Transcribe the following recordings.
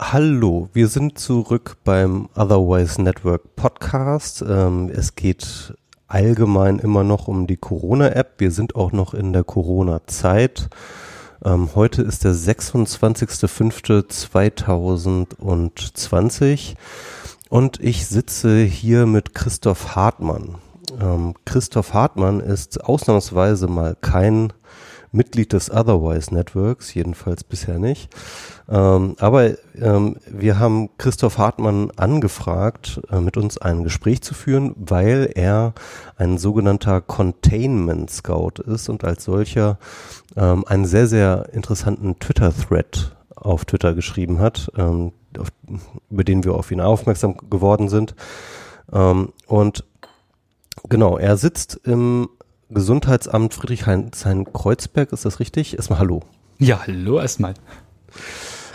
Hallo, wir sind zurück beim Otherwise Network Podcast. Ähm, es geht allgemein immer noch um die Corona-App. Wir sind auch noch in der Corona-Zeit. Ähm, heute ist der 26.05.2020 und ich sitze hier mit Christoph Hartmann. Ähm, Christoph Hartmann ist ausnahmsweise mal kein Mitglied des Otherwise Networks, jedenfalls bisher nicht. Ähm, aber ähm, wir haben Christoph Hartmann angefragt, äh, mit uns ein Gespräch zu führen, weil er ein sogenannter Containment Scout ist und als solcher ähm, einen sehr, sehr interessanten Twitter-Thread auf Twitter geschrieben hat, ähm, auf, über den wir auf ihn aufmerksam geworden sind. Ähm, und genau, er sitzt im Gesundheitsamt Friedrichshain-Kreuzberg, ist das richtig? Erstmal Hallo. Ja, hallo erstmal.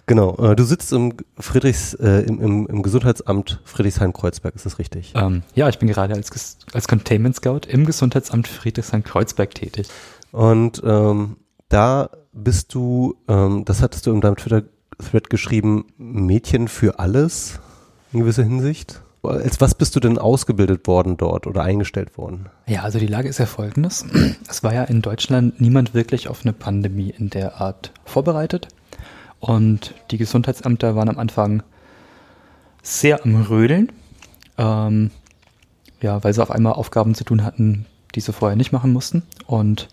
Genau, äh, du sitzt im Friedrichs, äh, im, im, im Gesundheitsamt Friedrichshain-Kreuzberg, ist das richtig? Ähm, ja, ich bin gerade als, als Containment Scout im Gesundheitsamt Friedrichshain-Kreuzberg tätig. Und ähm, da bist du, ähm, das hattest du in deinem Twitter-Thread geschrieben, Mädchen für alles in gewisser Hinsicht. Als was bist du denn ausgebildet worden dort oder eingestellt worden? Ja, also die Lage ist ja folgendes. Es war ja in Deutschland niemand wirklich auf eine Pandemie in der Art vorbereitet. Und die Gesundheitsämter waren am Anfang sehr am Rödeln. Ähm, ja, weil sie auf einmal Aufgaben zu tun hatten, die sie vorher nicht machen mussten. Und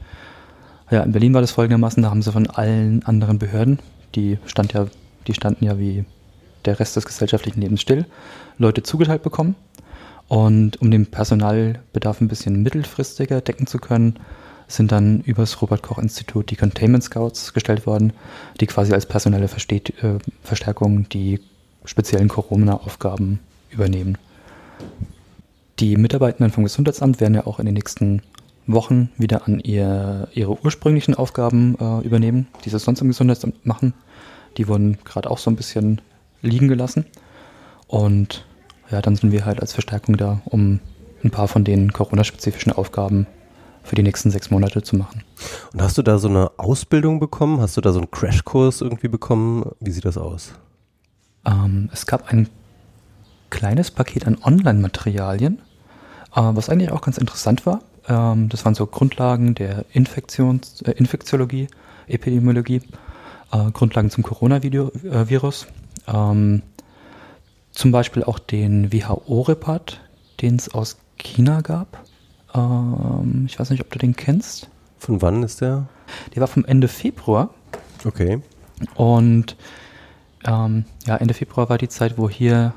ja, in Berlin war das folgendermaßen, da haben sie von allen anderen Behörden, die stand ja, die standen ja wie der Rest des gesellschaftlichen Lebens still, Leute zugeteilt bekommen. Und um den Personalbedarf ein bisschen mittelfristiger decken zu können, sind dann übers Robert-Koch-Institut die Containment Scouts gestellt worden, die quasi als personelle Versteht, äh, Verstärkung die speziellen Corona-Aufgaben übernehmen. Die Mitarbeitenden vom Gesundheitsamt werden ja auch in den nächsten Wochen wieder an ihr, ihre ursprünglichen Aufgaben äh, übernehmen, die sie sonst im Gesundheitsamt machen. Die wurden gerade auch so ein bisschen liegen gelassen. Und ja, dann sind wir halt als Verstärkung da, um ein paar von den Corona-spezifischen Aufgaben für die nächsten sechs Monate zu machen. Und hast du da so eine Ausbildung bekommen? Hast du da so einen Crashkurs irgendwie bekommen? Wie sieht das aus? Ähm, es gab ein kleines Paket an Online-Materialien, äh, was eigentlich auch ganz interessant war. Ähm, das waren so Grundlagen der Infektions äh, Infektiologie, Epidemiologie, äh, Grundlagen zum Coronavirus. Äh, ähm, zum Beispiel auch den WHO-Report, den es aus China gab. Ähm, ich weiß nicht, ob du den kennst. Von wann ist der? Der war vom Ende Februar. Okay. Und ähm, ja, Ende Februar war die Zeit, wo hier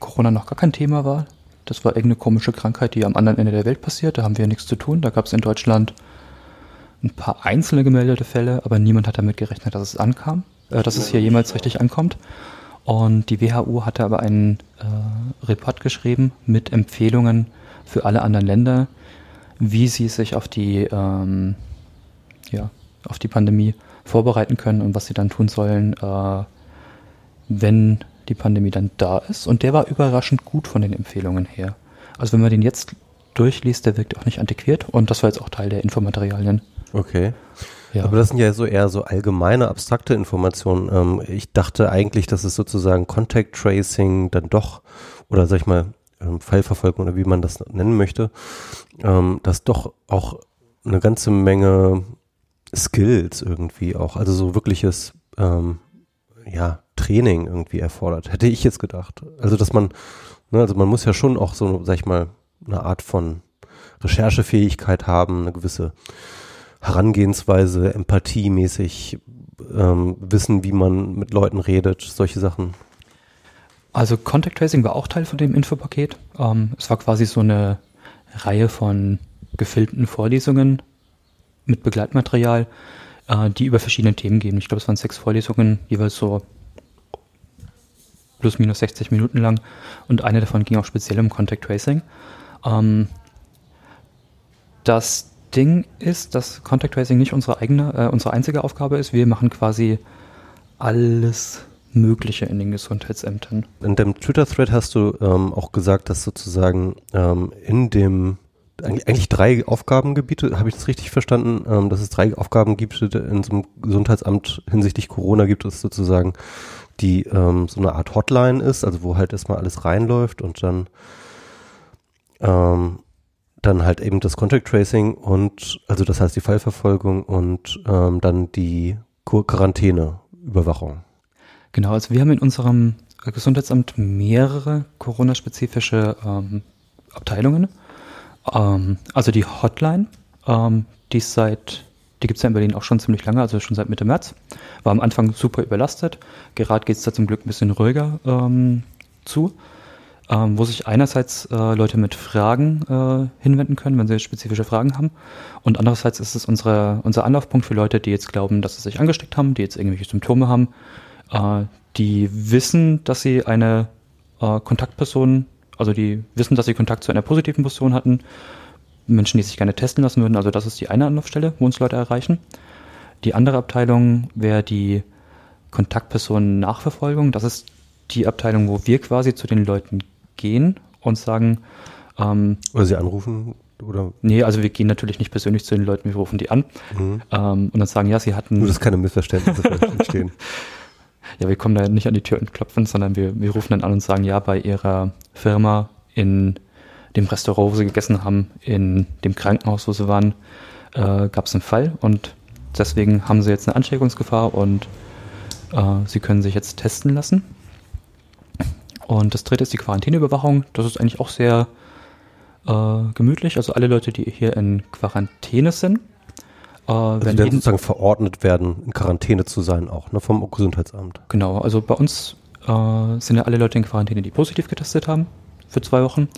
Corona noch gar kein Thema war. Das war irgendeine komische Krankheit, die am anderen Ende der Welt passiert. Da haben wir nichts zu tun. Da gab es in Deutschland ein paar einzelne gemeldete Fälle, aber niemand hat damit gerechnet, dass es ankam, äh, dass es hier jemals richtig ankommt. Und die WHO hatte aber einen äh, Report geschrieben mit Empfehlungen für alle anderen Länder, wie sie sich auf die, ähm, ja, auf die Pandemie vorbereiten können und was sie dann tun sollen, äh, wenn die Pandemie dann da ist. Und der war überraschend gut von den Empfehlungen her. Also wenn man den jetzt durchliest, der wirkt auch nicht antiquiert und das war jetzt auch Teil der Infomaterialien. Okay. Ja. Aber das sind ja so eher so allgemeine, abstrakte Informationen. Ähm, ich dachte eigentlich, dass es sozusagen Contact Tracing dann doch, oder sag ich mal, ähm, Fallverfolgung oder wie man das nennen möchte, ähm, dass doch auch eine ganze Menge Skills irgendwie auch, also so wirkliches, ähm, ja, Training irgendwie erfordert, hätte ich jetzt gedacht. Also, dass man, ne, also man muss ja schon auch so, sag ich mal, eine Art von Recherchefähigkeit haben, eine gewisse Herangehensweise, empathiemäßig ähm, wissen, wie man mit Leuten redet, solche Sachen. Also Contact Tracing war auch Teil von dem Infopaket. Ähm, es war quasi so eine Reihe von gefilmten Vorlesungen mit Begleitmaterial, äh, die über verschiedene Themen gehen. Ich glaube, es waren sechs Vorlesungen, jeweils so plus minus 60 Minuten lang. Und eine davon ging auch speziell um Contact Tracing. Ähm, das Ding ist, dass Contact Tracing nicht unsere eigene, äh, unsere einzige Aufgabe ist. Wir machen quasi alles Mögliche in den Gesundheitsämtern. In dem Twitter-Thread hast du ähm, auch gesagt, dass sozusagen ähm, in dem eigentlich drei Aufgabengebiete, habe ich das richtig verstanden, ähm, dass es drei Aufgabengebiete in so einem Gesundheitsamt hinsichtlich Corona gibt, es sozusagen die ähm, so eine Art Hotline ist, also wo halt erstmal alles reinläuft und dann ähm, dann halt eben das Contact Tracing und also das heißt die Fallverfolgung und ähm, dann die Quarantäneüberwachung. Genau, also wir haben in unserem Gesundheitsamt mehrere Corona-spezifische ähm, Abteilungen. Ähm, also die Hotline, ähm, die ist seit, die gibt es ja in Berlin auch schon ziemlich lange, also schon seit Mitte März. War am Anfang super überlastet. Gerade geht es da zum Glück ein bisschen ruhiger ähm, zu ähm, wo sich einerseits äh, Leute mit Fragen äh, hinwenden können, wenn sie spezifische Fragen haben. Und andererseits ist es unsere, unser Anlaufpunkt für Leute, die jetzt glauben, dass sie sich angesteckt haben, die jetzt irgendwelche Symptome haben, äh, die wissen, dass sie eine äh, Kontaktperson, also die wissen, dass sie Kontakt zu einer positiven Person hatten, Menschen, die sich gerne testen lassen würden. Also das ist die eine Anlaufstelle, wo uns Leute erreichen. Die andere Abteilung wäre die Kontaktpersonen-Nachverfolgung. Das ist die Abteilung, wo wir quasi zu den Leuten gehen und sagen, ähm, oder sie anrufen oder? Nee, also wir gehen natürlich nicht persönlich zu den Leuten, wir rufen die an mhm. ähm, und dann sagen, ja, sie hatten. Nur, dass keine Missverständnisse entstehen. Ja, wir kommen da nicht an die Tür und klopfen, sondern wir, wir rufen dann an und sagen, ja, bei ihrer Firma in dem Restaurant, wo sie gegessen haben, in dem Krankenhaus, wo sie waren, äh, gab es einen Fall und deswegen haben sie jetzt eine Ansteckungsgefahr und äh, sie können sich jetzt testen lassen. Und das dritte ist die Quarantäneüberwachung. Das ist eigentlich auch sehr äh, gemütlich. Also alle Leute, die hier in Quarantäne sind, äh, also werden, werden sozusagen verordnet werden, in Quarantäne zu sein, auch ne, vom Gesundheitsamt. Genau, also bei uns äh, sind ja alle Leute in Quarantäne, die positiv getestet haben für zwei Wochen.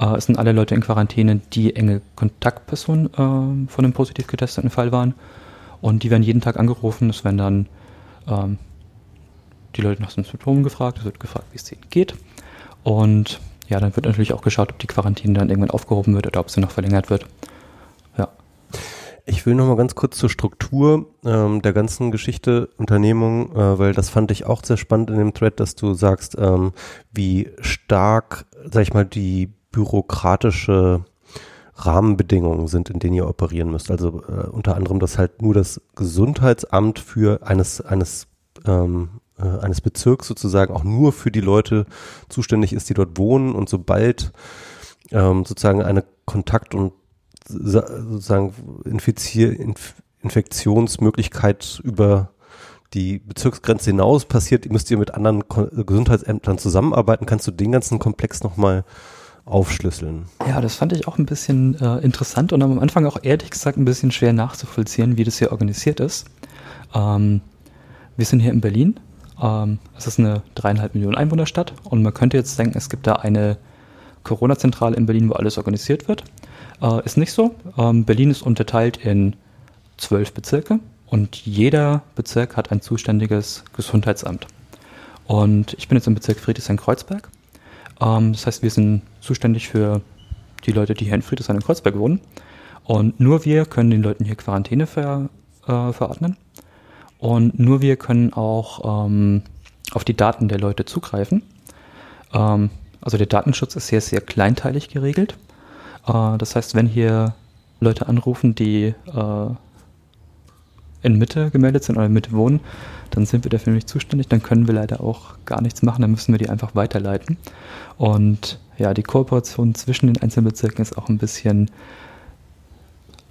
Äh, es sind alle Leute in Quarantäne, die enge Kontaktpersonen äh, von einem positiv getesteten Fall waren. Und die werden jeden Tag angerufen. Es werden dann ähm, die Leute nach den Symptomen gefragt, es wird gefragt, wie es ihnen geht. Und ja, dann wird natürlich auch geschaut, ob die Quarantäne dann irgendwann aufgehoben wird oder ob sie noch verlängert wird. Ja. Ich will noch mal ganz kurz zur Struktur ähm, der ganzen Geschichte Unternehmung, äh, weil das fand ich auch sehr spannend in dem Thread, dass du sagst, ähm, wie stark, sag ich mal, die bürokratische Rahmenbedingungen sind, in denen ihr operieren müsst. Also äh, unter anderem, dass halt nur das Gesundheitsamt für eines eines ähm, äh, eines Bezirks sozusagen auch nur für die Leute zuständig ist, die dort wohnen und sobald ähm, sozusagen eine Kontakt- und sozusagen Infizier Inf Infektionsmöglichkeit über die Bezirksgrenze hinaus passiert, müsst ihr mit anderen Ko Gesundheitsämtern zusammenarbeiten. Kannst du den ganzen Komplex nochmal aufschlüsseln? Ja, das fand ich auch ein bisschen äh, interessant und am Anfang auch ehrlich gesagt ein bisschen schwer nachzuvollziehen, wie das hier organisiert ist. Ähm, wir sind hier in Berlin ähm, es ist eine dreieinhalb Millionen Einwohnerstadt und man könnte jetzt denken, es gibt da eine Corona-Zentrale in Berlin, wo alles organisiert wird. Äh, ist nicht so. Ähm, Berlin ist unterteilt in zwölf Bezirke und jeder Bezirk hat ein zuständiges Gesundheitsamt. Und ich bin jetzt im Bezirk Friedrichshain-Kreuzberg. Ähm, das heißt, wir sind zuständig für die Leute, die hier in Friedrichshain-Kreuzberg wohnen. Und nur wir können den Leuten hier Quarantäne ver, äh, verordnen. Und nur wir können auch ähm, auf die Daten der Leute zugreifen. Ähm, also der Datenschutz ist sehr, sehr kleinteilig geregelt. Äh, das heißt, wenn hier Leute anrufen, die äh, in Mitte gemeldet sind oder in Mitte wohnen, dann sind wir dafür nicht zuständig, dann können wir leider auch gar nichts machen, dann müssen wir die einfach weiterleiten. Und ja, die Kooperation zwischen den einzelnen Bezirken ist auch ein bisschen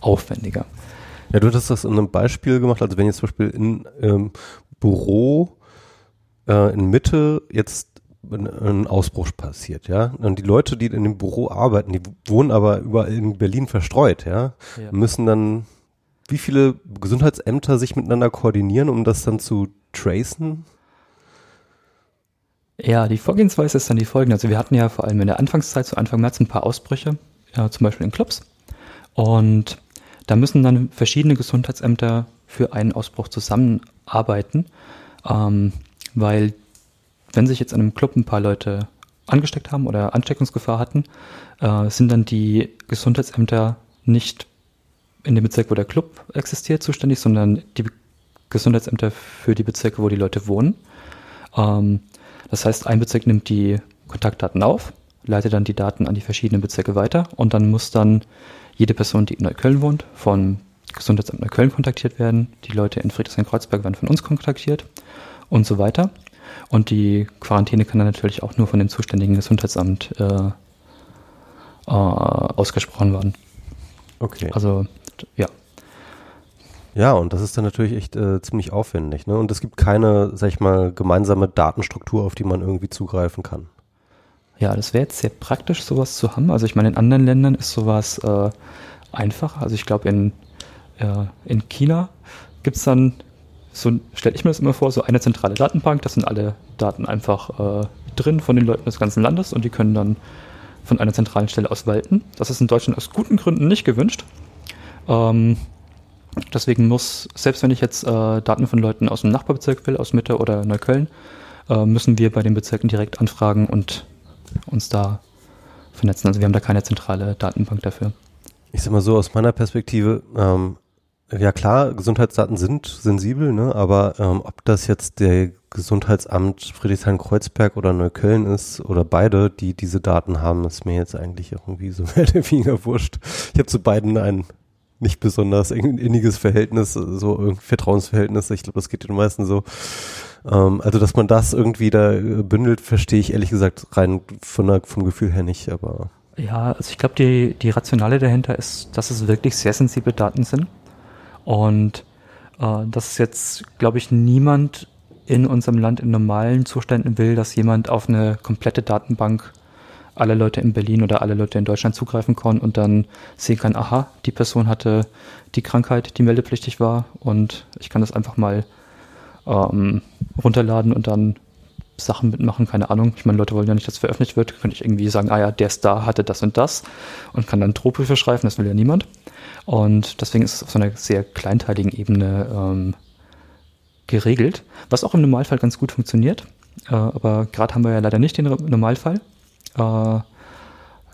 aufwendiger. Ja, du hast das in einem Beispiel gemacht, also wenn jetzt zum Beispiel in ähm, Büro äh, in Mitte jetzt ein Ausbruch passiert, ja. Und die Leute, die in dem Büro arbeiten, die wohnen aber überall in Berlin verstreut, ja, ja. müssen dann wie viele Gesundheitsämter sich miteinander koordinieren, um das dann zu tracen? Ja, die Vorgehensweise ist dann die folgende. Also wir hatten ja vor allem in der Anfangszeit, zu Anfang März, ein paar Ausbrüche, ja, zum Beispiel in Clubs. Und da müssen dann verschiedene Gesundheitsämter für einen Ausbruch zusammenarbeiten, ähm, weil wenn sich jetzt in einem Club ein paar Leute angesteckt haben oder Ansteckungsgefahr hatten, äh, sind dann die Gesundheitsämter nicht in dem Bezirk, wo der Club existiert, zuständig, sondern die Gesundheitsämter für die Bezirke, wo die Leute wohnen. Ähm, das heißt, ein Bezirk nimmt die Kontaktdaten auf, leitet dann die Daten an die verschiedenen Bezirke weiter und dann muss dann jede Person, die in Neukölln wohnt, vom Gesundheitsamt Neukölln kontaktiert werden. Die Leute in Friedrichshain-Kreuzberg werden von uns kontaktiert und so weiter. Und die Quarantäne kann dann natürlich auch nur von dem zuständigen Gesundheitsamt äh, äh, ausgesprochen werden. Okay. Also, ja. Ja, und das ist dann natürlich echt äh, ziemlich aufwendig. Ne? Und es gibt keine, sag ich mal, gemeinsame Datenstruktur, auf die man irgendwie zugreifen kann. Ja, das wäre jetzt sehr praktisch, sowas zu haben. Also ich meine, in anderen Ländern ist sowas äh, einfach. Also ich glaube, in, äh, in China gibt es dann, so stelle ich mir das immer vor, so eine zentrale Datenbank. Das sind alle Daten einfach äh, drin von den Leuten des ganzen Landes und die können dann von einer zentralen Stelle aus walten. Das ist in Deutschland aus guten Gründen nicht gewünscht. Ähm, deswegen muss, selbst wenn ich jetzt äh, Daten von Leuten aus dem Nachbarbezirk will, aus Mitte oder Neukölln, äh, müssen wir bei den Bezirken direkt anfragen und uns da vernetzen. Also wir haben da keine zentrale Datenbank dafür. Ich sag mal so, aus meiner Perspektive, ähm, ja klar, Gesundheitsdaten sind sensibel, ne? aber ähm, ob das jetzt der Gesundheitsamt Friedrichshain-Kreuzberg oder Neukölln ist oder beide, die diese Daten haben, ist mir jetzt eigentlich irgendwie so mehr oder weniger wurscht. Ich habe zu beiden ein nicht besonders inniges Verhältnis, so ein Vertrauensverhältnis. Ich glaube, das geht den meisten so. Ähm, also, dass man das irgendwie da äh, bündelt, verstehe ich ehrlich gesagt rein von der, vom Gefühl her nicht, aber. Ja, also ich glaube, die, die Rationale dahinter ist, dass es wirklich sehr sensible Daten sind. Und äh, dass jetzt, glaube ich, niemand in unserem Land in normalen Zuständen will, dass jemand auf eine komplette Datenbank alle Leute in Berlin oder alle Leute in Deutschland zugreifen kann und dann sehen kann, aha, die Person hatte die Krankheit, die meldepflichtig war und ich kann das einfach mal ähm, runterladen und dann Sachen mitmachen, keine Ahnung. Ich meine, Leute wollen ja nicht, dass es veröffentlicht wird. Könnte ich irgendwie sagen, ah ja, der Star hatte das und das und kann dann Drohbriefe schreiben, das will ja niemand. Und deswegen ist es auf so einer sehr kleinteiligen Ebene ähm, geregelt, was auch im Normalfall ganz gut funktioniert. Äh, aber gerade haben wir ja leider nicht den Normalfall. Äh,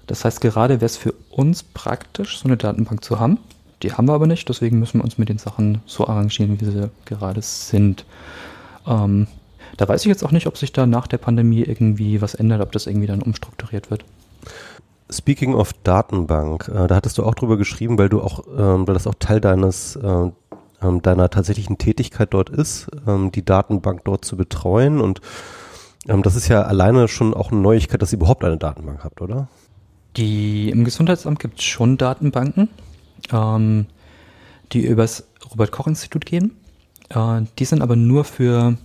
das heißt, gerade wäre es für uns praktisch, so eine Datenbank zu haben. Die haben wir aber nicht, deswegen müssen wir uns mit den Sachen so arrangieren, wie sie gerade sind. Ähm, da weiß ich jetzt auch nicht, ob sich da nach der Pandemie irgendwie was ändert, ob das irgendwie dann umstrukturiert wird. Speaking of Datenbank, äh, da hattest du auch drüber geschrieben, weil du auch, ähm, weil das auch Teil deines äh, ähm, deiner tatsächlichen Tätigkeit dort ist, ähm, die Datenbank dort zu betreuen und ähm, das ist ja alleine schon auch eine Neuigkeit, dass ihr überhaupt eine Datenbank habt, oder? Die, Im Gesundheitsamt gibt es schon Datenbanken, ähm, die übers Robert-Koch-Institut gehen. Äh, die sind aber nur für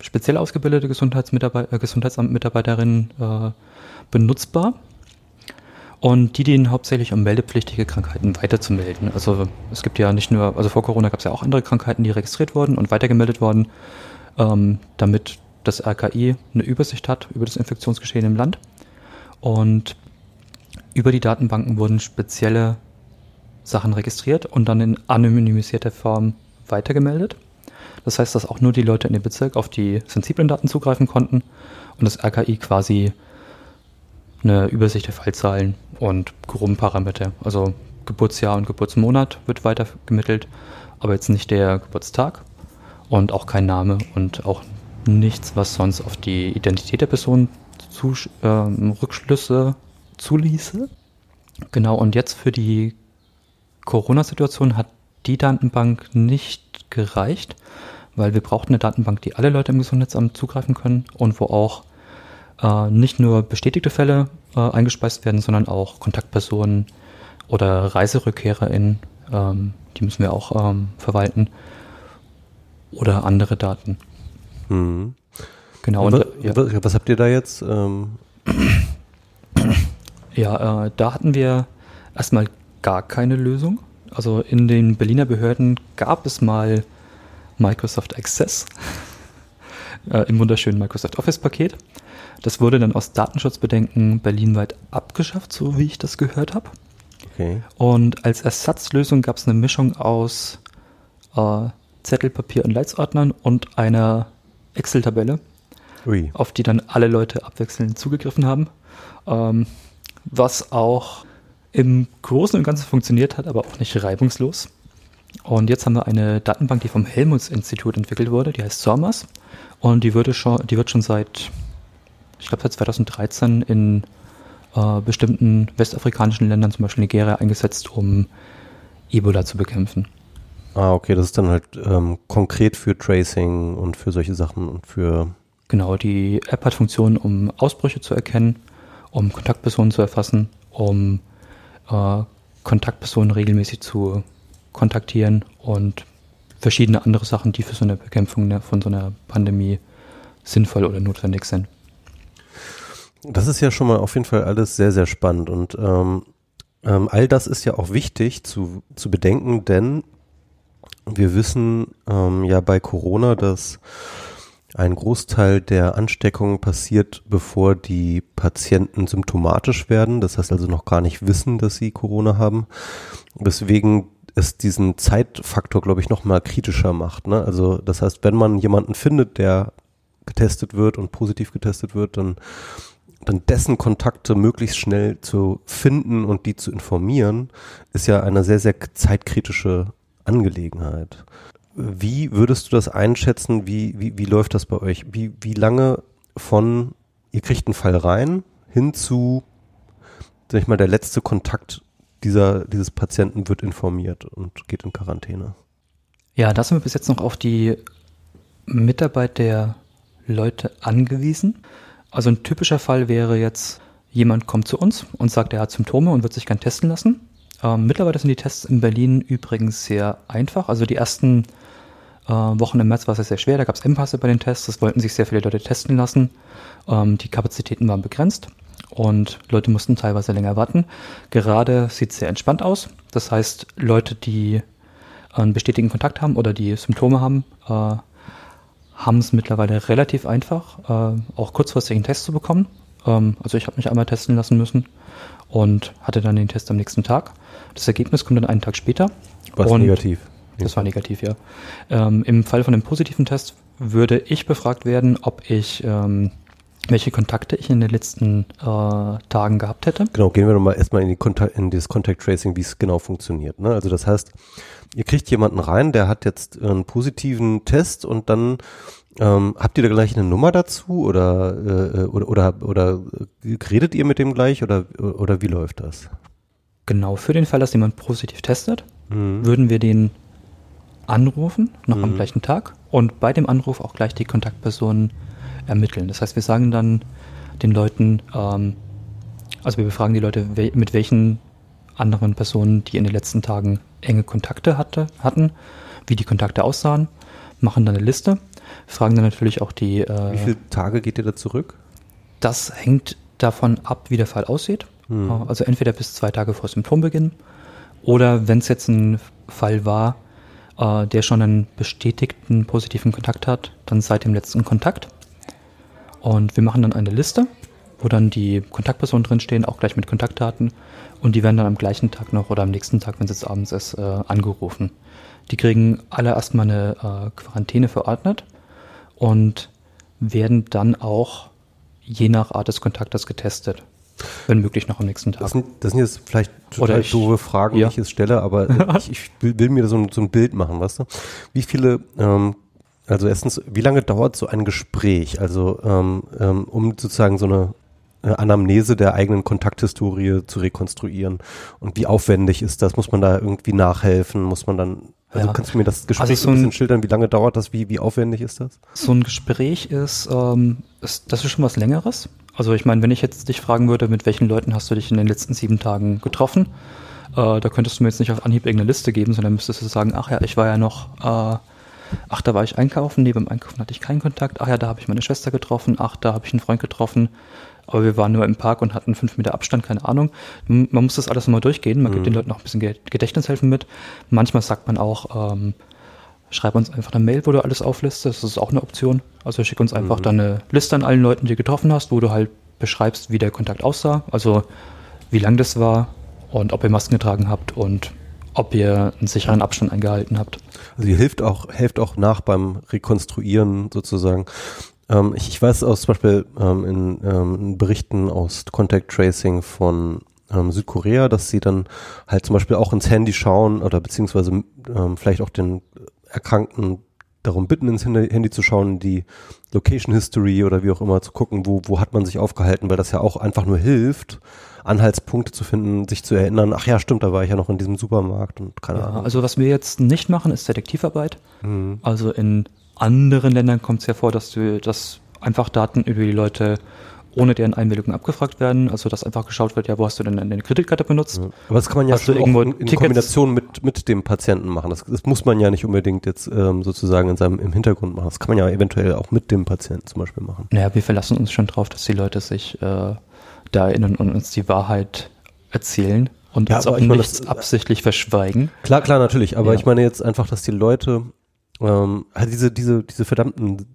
speziell ausgebildete Gesundheitsmitarbeiter, äh, Gesundheitsamtmitarbeiterinnen äh, benutzbar. Und die dienen hauptsächlich um meldepflichtige Krankheiten weiterzumelden. Also es gibt ja nicht nur, also vor Corona gab es ja auch andere Krankheiten, die registriert wurden und weitergemeldet wurden, ähm, damit das RKI eine Übersicht hat über das Infektionsgeschehen im Land. Und über die Datenbanken wurden spezielle Sachen registriert und dann in anonymisierter Form weitergemeldet. Das heißt, dass auch nur die Leute in dem Bezirk auf die sensiblen Daten zugreifen konnten und das RKI quasi eine Übersicht der Fallzahlen und Gruppenparameter, also Geburtsjahr und Geburtsmonat wird weitergemittelt, aber jetzt nicht der Geburtstag und auch kein Name und auch nichts, was sonst auf die Identität der Person zu, äh, Rückschlüsse zuließe. Genau, und jetzt für die Corona-Situation hat die Datenbank nicht gereicht, weil wir brauchten eine Datenbank, die alle Leute im Gesundheitsamt zugreifen können und wo auch äh, nicht nur bestätigte Fälle äh, eingespeist werden, sondern auch Kontaktpersonen oder ReiserückkehrerInnen, ähm, die müssen wir auch ähm, verwalten oder andere Daten. Mhm. Genau. Und, ja. Was habt ihr da jetzt? Ähm? Ja, äh, da hatten wir erstmal gar keine Lösung. Also in den Berliner Behörden gab es mal Microsoft Access äh, im wunderschönen Microsoft Office-Paket. Das wurde dann aus Datenschutzbedenken berlinweit abgeschafft, so wie ich das gehört habe. Okay. Und als Ersatzlösung gab es eine Mischung aus äh, Zettel, Papier und Leitsordnern und einer Excel-Tabelle, auf die dann alle Leute abwechselnd zugegriffen haben. Ähm, was auch im Großen und Ganzen funktioniert hat, aber auch nicht reibungslos. Und jetzt haben wir eine Datenbank, die vom Helmholtz-Institut entwickelt wurde, die heißt SORMAS. Und die, würde schon, die wird schon seit, ich glaube seit 2013 in äh, bestimmten westafrikanischen Ländern, zum Beispiel Nigeria, eingesetzt, um Ebola zu bekämpfen. Ah, okay, das ist dann halt ähm, konkret für Tracing und für solche Sachen und für Genau, die App hat Funktionen, um Ausbrüche zu erkennen, um Kontaktpersonen zu erfassen, um äh, Kontaktpersonen regelmäßig zu kontaktieren und verschiedene andere Sachen, die für so eine Bekämpfung von so einer Pandemie sinnvoll oder notwendig sind. Das ist ja schon mal auf jeden Fall alles sehr, sehr spannend und ähm, ähm, all das ist ja auch wichtig zu, zu bedenken, denn wir wissen ähm, ja bei Corona, dass ein Großteil der Ansteckungen passiert, bevor die Patienten symptomatisch werden, das heißt also noch gar nicht wissen, dass sie Corona haben, weswegen es diesen Zeitfaktor, glaube ich, noch mal kritischer macht. Ne? Also das heißt, wenn man jemanden findet, der getestet wird und positiv getestet wird, dann dann dessen Kontakte möglichst schnell zu finden und die zu informieren, ist ja eine sehr, sehr zeitkritische Angelegenheit. Wie würdest du das einschätzen? Wie, wie, wie läuft das bei euch? Wie, wie lange von, ihr kriegt einen Fall rein, hin zu, sag ich mal, der letzte Kontakt dieser, dieses Patienten wird informiert und geht in Quarantäne? Ja, da sind wir bis jetzt noch auf die Mitarbeit der Leute angewiesen. Also ein typischer Fall wäre jetzt, jemand kommt zu uns und sagt, er hat Symptome und wird sich gern testen lassen. Ähm, mittlerweile sind die Tests in Berlin übrigens sehr einfach. Also die ersten äh, Wochen im März war es sehr schwer. Da gab es Engpässe bei den Tests. Es wollten sich sehr viele Leute testen lassen. Ähm, die Kapazitäten waren begrenzt und Leute mussten teilweise länger warten. Gerade sieht es sehr entspannt aus. Das heißt, Leute, die einen bestätigten Kontakt haben oder die Symptome haben, äh, haben es mittlerweile relativ einfach, äh, auch kurzfristig einen Test zu bekommen. Ähm, also ich habe mich einmal testen lassen müssen und hatte dann den Test am nächsten Tag. Das Ergebnis kommt dann einen Tag später. Was negativ? Das war negativ, ja. Ähm, Im Fall von einem positiven Test würde ich befragt werden, ob ich ähm, welche Kontakte ich in den letzten äh, Tagen gehabt hätte. Genau, gehen wir nochmal erstmal in, die Kontakt, in das Contact Tracing, wie es genau funktioniert. Ne? Also das heißt, ihr kriegt jemanden rein, der hat jetzt einen positiven Test und dann ähm, habt ihr da gleich eine Nummer dazu oder, äh, oder, oder, oder redet ihr mit dem gleich oder, oder wie läuft das? Genau, für den Fall, dass jemand positiv testet, mhm. würden wir den anrufen, noch mhm. am gleichen Tag und bei dem Anruf auch gleich die Kontaktpersonen ermitteln. Das heißt, wir sagen dann den Leuten, ähm, also wir befragen die Leute, mit welchen anderen Personen, die in den letzten Tagen enge Kontakte hatte, hatten, wie die Kontakte aussahen, machen dann eine Liste, fragen dann natürlich auch die. Äh, wie viele Tage geht ihr da zurück? Das hängt davon ab, wie der Fall aussieht. Hm. Äh, also entweder bis zwei Tage vor Symptombeginn oder wenn es jetzt ein Fall war, äh, der schon einen bestätigten positiven Kontakt hat, dann seit dem letzten Kontakt. Und wir machen dann eine Liste, wo dann die Kontaktpersonen drinstehen, auch gleich mit Kontaktdaten. Und die werden dann am gleichen Tag noch oder am nächsten Tag, wenn es jetzt abends ist, äh, angerufen. Die kriegen alle erstmal eine äh, Quarantäne verordnet und werden dann auch je nach Art des Kontaktes getestet. Wenn möglich noch am nächsten Tag. Das sind, das sind jetzt vielleicht total ich, doofe Fragen, ja. die ich jetzt stelle, aber ich, ich will, will, mir so ein, so ein Bild machen, weißt du? Wie viele ähm, also erstens, wie lange dauert so ein Gespräch? Also ähm, ähm, um sozusagen so eine äh, Anamnese der eigenen Kontakthistorie zu rekonstruieren. Und wie aufwendig ist das? Muss man da irgendwie nachhelfen? Muss man dann, also ja. kannst du mir das Gespräch also so ein bisschen schildern? Wie lange dauert das? Wie, wie aufwendig ist das? So ein Gespräch ist, ähm, ist, das ist schon was Längeres. Also ich meine, wenn ich jetzt dich fragen würde, mit welchen Leuten hast du dich in den letzten sieben Tagen getroffen, äh, da könntest du mir jetzt nicht auf Anhieb irgendeine Liste geben, sondern müsstest du sagen, ach ja, ich war ja noch äh, Ach, da war ich einkaufen, neben dem Einkaufen hatte ich keinen Kontakt. Ach ja, da habe ich meine Schwester getroffen. Ach, da habe ich einen Freund getroffen. Aber wir waren nur im Park und hatten fünf Meter Abstand, keine Ahnung. Man muss das alles nochmal durchgehen. Man mhm. gibt den Leuten noch ein bisschen Gedächtnishelfen mit. Manchmal sagt man auch, ähm, schreib uns einfach eine Mail, wo du alles auflistest. Das ist auch eine Option. Also schick uns einfach mhm. dann eine Liste an allen Leuten, die du getroffen hast, wo du halt beschreibst, wie der Kontakt aussah. Also wie lang das war und ob ihr Masken getragen habt und ob ihr einen sicheren Abstand eingehalten habt. Also ihr hilft auch, helft auch nach beim Rekonstruieren sozusagen. Ähm, ich, ich, weiß aus zum Beispiel ähm, in, ähm, in, Berichten aus Contact Tracing von ähm, Südkorea, dass sie dann halt zum Beispiel auch ins Handy schauen oder beziehungsweise ähm, vielleicht auch den Erkrankten darum bitten, ins Handy zu schauen, die Location History oder wie auch immer zu gucken, wo, wo hat man sich aufgehalten, weil das ja auch einfach nur hilft, Anhaltspunkte zu finden, sich zu erinnern, ach ja, stimmt, da war ich ja noch in diesem Supermarkt und keine ja, Ahnung. Also was wir jetzt nicht machen, ist Detektivarbeit. Mhm. Also in anderen Ländern kommt es ja vor, dass du, dass einfach Daten über die Leute ohne deren Einwilligung abgefragt werden. Also dass einfach geschaut wird, ja, wo hast du denn deine Kreditkarte benutzt? Ja. Aber das kann man ja hast schon irgendwo in, in Kombination mit, mit dem Patienten machen. Das, das muss man ja nicht unbedingt jetzt ähm, sozusagen in seinem, im Hintergrund machen. Das kann man ja eventuell auch mit dem Patienten zum Beispiel machen. Naja, wir verlassen uns schon drauf, dass die Leute sich äh, da erinnern und uns die Wahrheit erzählen und ja, uns auch meine, nichts das, absichtlich verschweigen. Klar, klar, natürlich. Aber ja. ich meine jetzt einfach, dass die Leute ähm, halt diese, diese, diese verdammten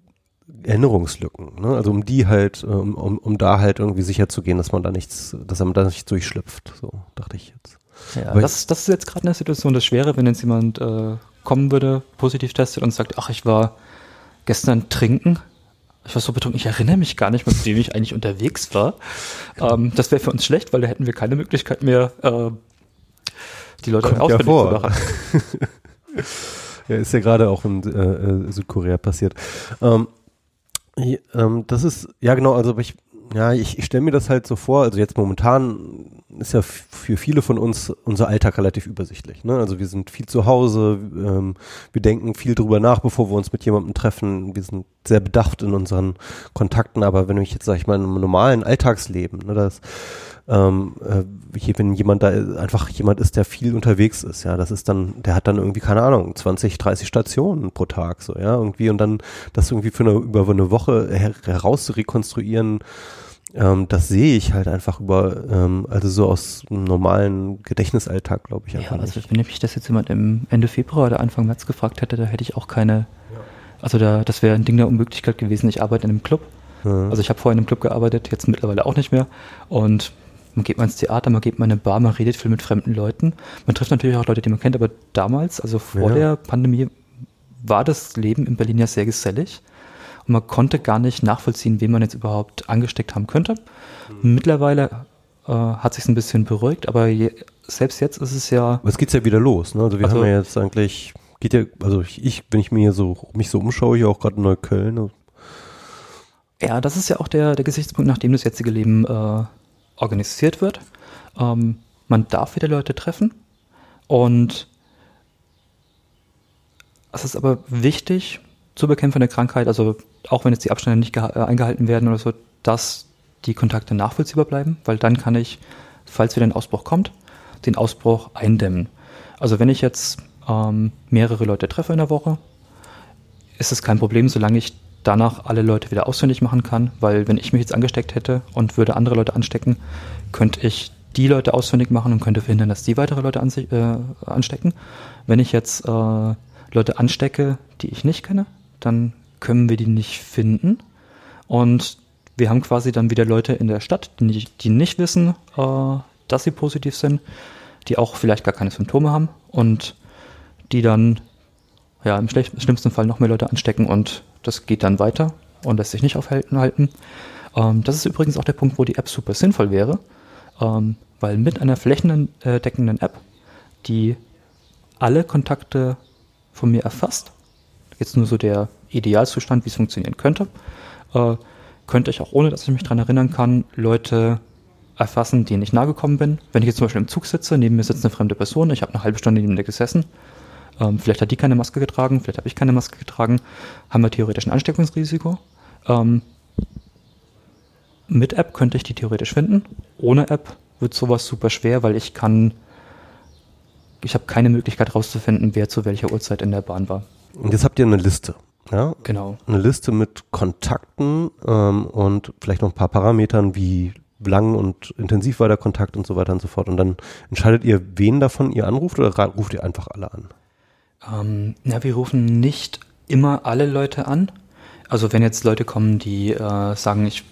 Erinnerungslücken, ne? Also um die halt, um, um, um da halt irgendwie sicher zu gehen, dass man da nichts, dass man da nicht durchschlüpft. So, dachte ich jetzt. Ja, das, das ist jetzt gerade eine Situation, das Schwere, wenn jetzt jemand äh, kommen würde, positiv testet und sagt, ach, ich war gestern trinken. Ich war so betrunken, ich erinnere mich gar nicht, mit wem ich eigentlich unterwegs war. Ähm, das wäre für uns schlecht, weil da hätten wir keine Möglichkeit mehr, äh, die Leute Kommt ausfindig ja zu machen. ja, ist ja gerade auch in äh, äh Südkorea passiert. Ähm, ähm, das ist, ja genau, also ich, ja, ich, ich stelle mir das halt so vor, also jetzt momentan ist ja für viele von uns unser Alltag relativ übersichtlich. Ne? Also wir sind viel zu Hause, ähm, wir denken viel drüber nach, bevor wir uns mit jemandem treffen. Wir sind sehr bedacht in unseren Kontakten, aber wenn ich jetzt, sag ich mal, einem normalen Alltagsleben, ne, das ähm, äh, wenn jemand da einfach jemand ist, der viel unterwegs ist, ja, das ist dann, der hat dann irgendwie, keine Ahnung, 20, 30 Stationen pro Tag, so, ja, irgendwie und dann das irgendwie für eine, über eine Woche her heraus zu rekonstruieren, ähm, das sehe ich halt einfach über, ähm, also so aus einem normalen Gedächtnisalltag, glaube ich. Einfach ja, also wenn mich das jetzt jemand im Ende Februar oder Anfang März gefragt hätte, da hätte ich auch keine, ja. also da, das wäre ein Ding der Unmöglichkeit gewesen. Ich arbeite in einem Club. Ja. Also ich habe vorher in einem Club gearbeitet, jetzt mittlerweile auch nicht mehr. Und man geht mal ins Theater, man geht mal in eine Bar, man redet viel mit fremden Leuten. Man trifft natürlich auch Leute, die man kennt, aber damals, also vor ja. der Pandemie, war das Leben in Berlin ja sehr gesellig. Und man konnte gar nicht nachvollziehen, wen man jetzt überhaupt angesteckt haben könnte. Mhm. Mittlerweile äh, hat sich ein bisschen beruhigt, aber je, selbst jetzt ist es ja. Aber es geht ja wieder los, ne? Also wir also, haben ja jetzt eigentlich, geht ja, also ich, wenn ich mir hier so, mich so umschaue, hier auch gerade in Neukölln. Ja, das ist ja auch der, der Gesichtspunkt, nach dem das jetzige Leben äh, organisiert wird. Ähm, man darf wieder Leute treffen und es ist aber wichtig zur Bekämpfung der Krankheit, also auch wenn jetzt die Abstände nicht äh, eingehalten werden oder so, dass die Kontakte nachvollziehbar bleiben, weil dann kann ich, falls wieder ein Ausbruch kommt, den Ausbruch eindämmen. Also wenn ich jetzt ähm, mehrere Leute treffe in der Woche, ist es kein Problem, solange ich danach alle Leute wieder ausfindig machen kann, weil wenn ich mich jetzt angesteckt hätte und würde andere Leute anstecken, könnte ich die Leute ausfindig machen und könnte verhindern, dass die weitere Leute an sich, äh, anstecken. Wenn ich jetzt äh, Leute anstecke, die ich nicht kenne, dann können wir die nicht finden und wir haben quasi dann wieder Leute in der Stadt, die nicht, die nicht wissen, äh, dass sie positiv sind, die auch vielleicht gar keine Symptome haben und die dann ja im schlimmsten Fall noch mehr Leute anstecken und das geht dann weiter und lässt sich nicht aufhalten. Ähm, das ist übrigens auch der Punkt, wo die App super sinnvoll wäre, ähm, weil mit einer flächendeckenden App, die alle Kontakte von mir erfasst, jetzt nur so der Idealzustand, wie es funktionieren könnte, äh, könnte ich auch, ohne dass ich mich daran erinnern kann, Leute erfassen, denen ich nahe gekommen bin. Wenn ich jetzt zum Beispiel im Zug sitze, neben mir sitzt eine fremde Person, ich habe eine halbe Stunde neben der gesessen, ähm, vielleicht hat die keine Maske getragen, vielleicht habe ich keine Maske getragen, haben wir theoretisch ein Ansteckungsrisiko. Ähm, mit App könnte ich die theoretisch finden. Ohne App wird sowas super schwer, weil ich kann, ich habe keine Möglichkeit herauszufinden, wer zu welcher Uhrzeit in der Bahn war. Und jetzt habt ihr eine Liste. Ja? Genau. Eine Liste mit Kontakten ähm, und vielleicht noch ein paar Parametern wie lang und intensiv war der Kontakt und so weiter und so fort. Und dann entscheidet ihr, wen davon ihr anruft oder ruft ihr einfach alle an? Ähm, na, wir rufen nicht immer alle Leute an. Also wenn jetzt Leute kommen, die äh, sagen, ich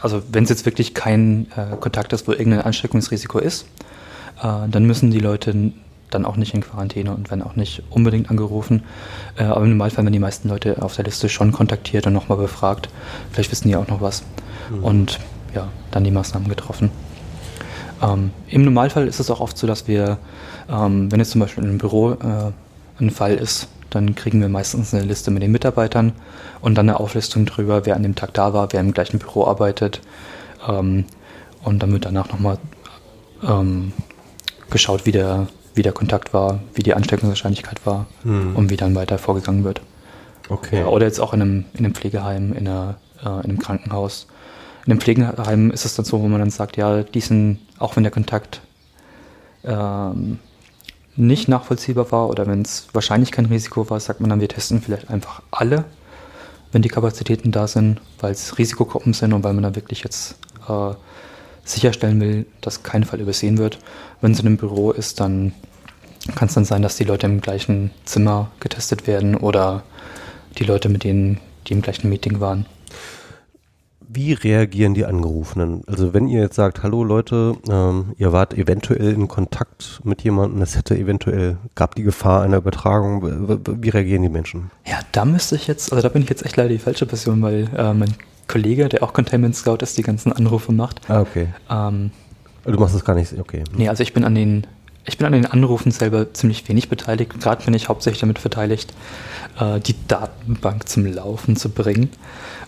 also wenn es jetzt wirklich kein äh, Kontakt ist, wo irgendein Ansteckungsrisiko ist, äh, dann müssen die Leute dann auch nicht in Quarantäne und werden auch nicht unbedingt angerufen. Äh, aber im Normalfall werden die meisten Leute auf der Liste schon kontaktiert und nochmal befragt. Vielleicht wissen die auch noch was. Mhm. Und ja, dann die Maßnahmen getroffen. Ähm, Im Normalfall ist es auch oft so, dass wir, ähm, wenn jetzt zum Beispiel in einem Büro äh, ein Fall ist, dann kriegen wir meistens eine Liste mit den Mitarbeitern und dann eine Auflistung darüber, wer an dem Tag da war, wer im gleichen Büro arbeitet. Ähm, und dann wird danach nochmal ähm, geschaut, wie der, wie der Kontakt war, wie die Ansteckungswahrscheinlichkeit war mhm. und wie dann weiter vorgegangen wird. Okay. Ja, oder jetzt auch in einem, in einem Pflegeheim, in, einer, äh, in einem Krankenhaus. In einem Pflegeheim ist es dann so, wo man dann sagt, ja, diesen, auch wenn der Kontakt ähm, nicht nachvollziehbar war oder wenn es wahrscheinlich kein Risiko war, sagt man dann, wir testen vielleicht einfach alle, wenn die Kapazitäten da sind, weil es Risikogruppen sind und weil man dann wirklich jetzt äh, sicherstellen will, dass kein Fall übersehen wird. Wenn es in einem Büro ist, dann kann es dann sein, dass die Leute im gleichen Zimmer getestet werden oder die Leute, mit denen die im gleichen Meeting waren. Wie reagieren die Angerufenen? Also wenn ihr jetzt sagt, hallo Leute, ähm, ihr wart eventuell in Kontakt mit jemandem, es hätte eventuell, gab die Gefahr einer Übertragung, wie reagieren die Menschen? Ja, da müsste ich jetzt, also da bin ich jetzt echt leider die falsche Person, weil äh, mein Kollege, der auch Containment Scout ist, die ganzen Anrufe macht. Ah, okay. Ähm, du machst das gar nicht, okay. Nee, also ich bin an den ich bin an den Anrufen selber ziemlich wenig beteiligt. Gerade bin ich hauptsächlich damit beteiligt, äh, die Datenbank zum Laufen zu bringen.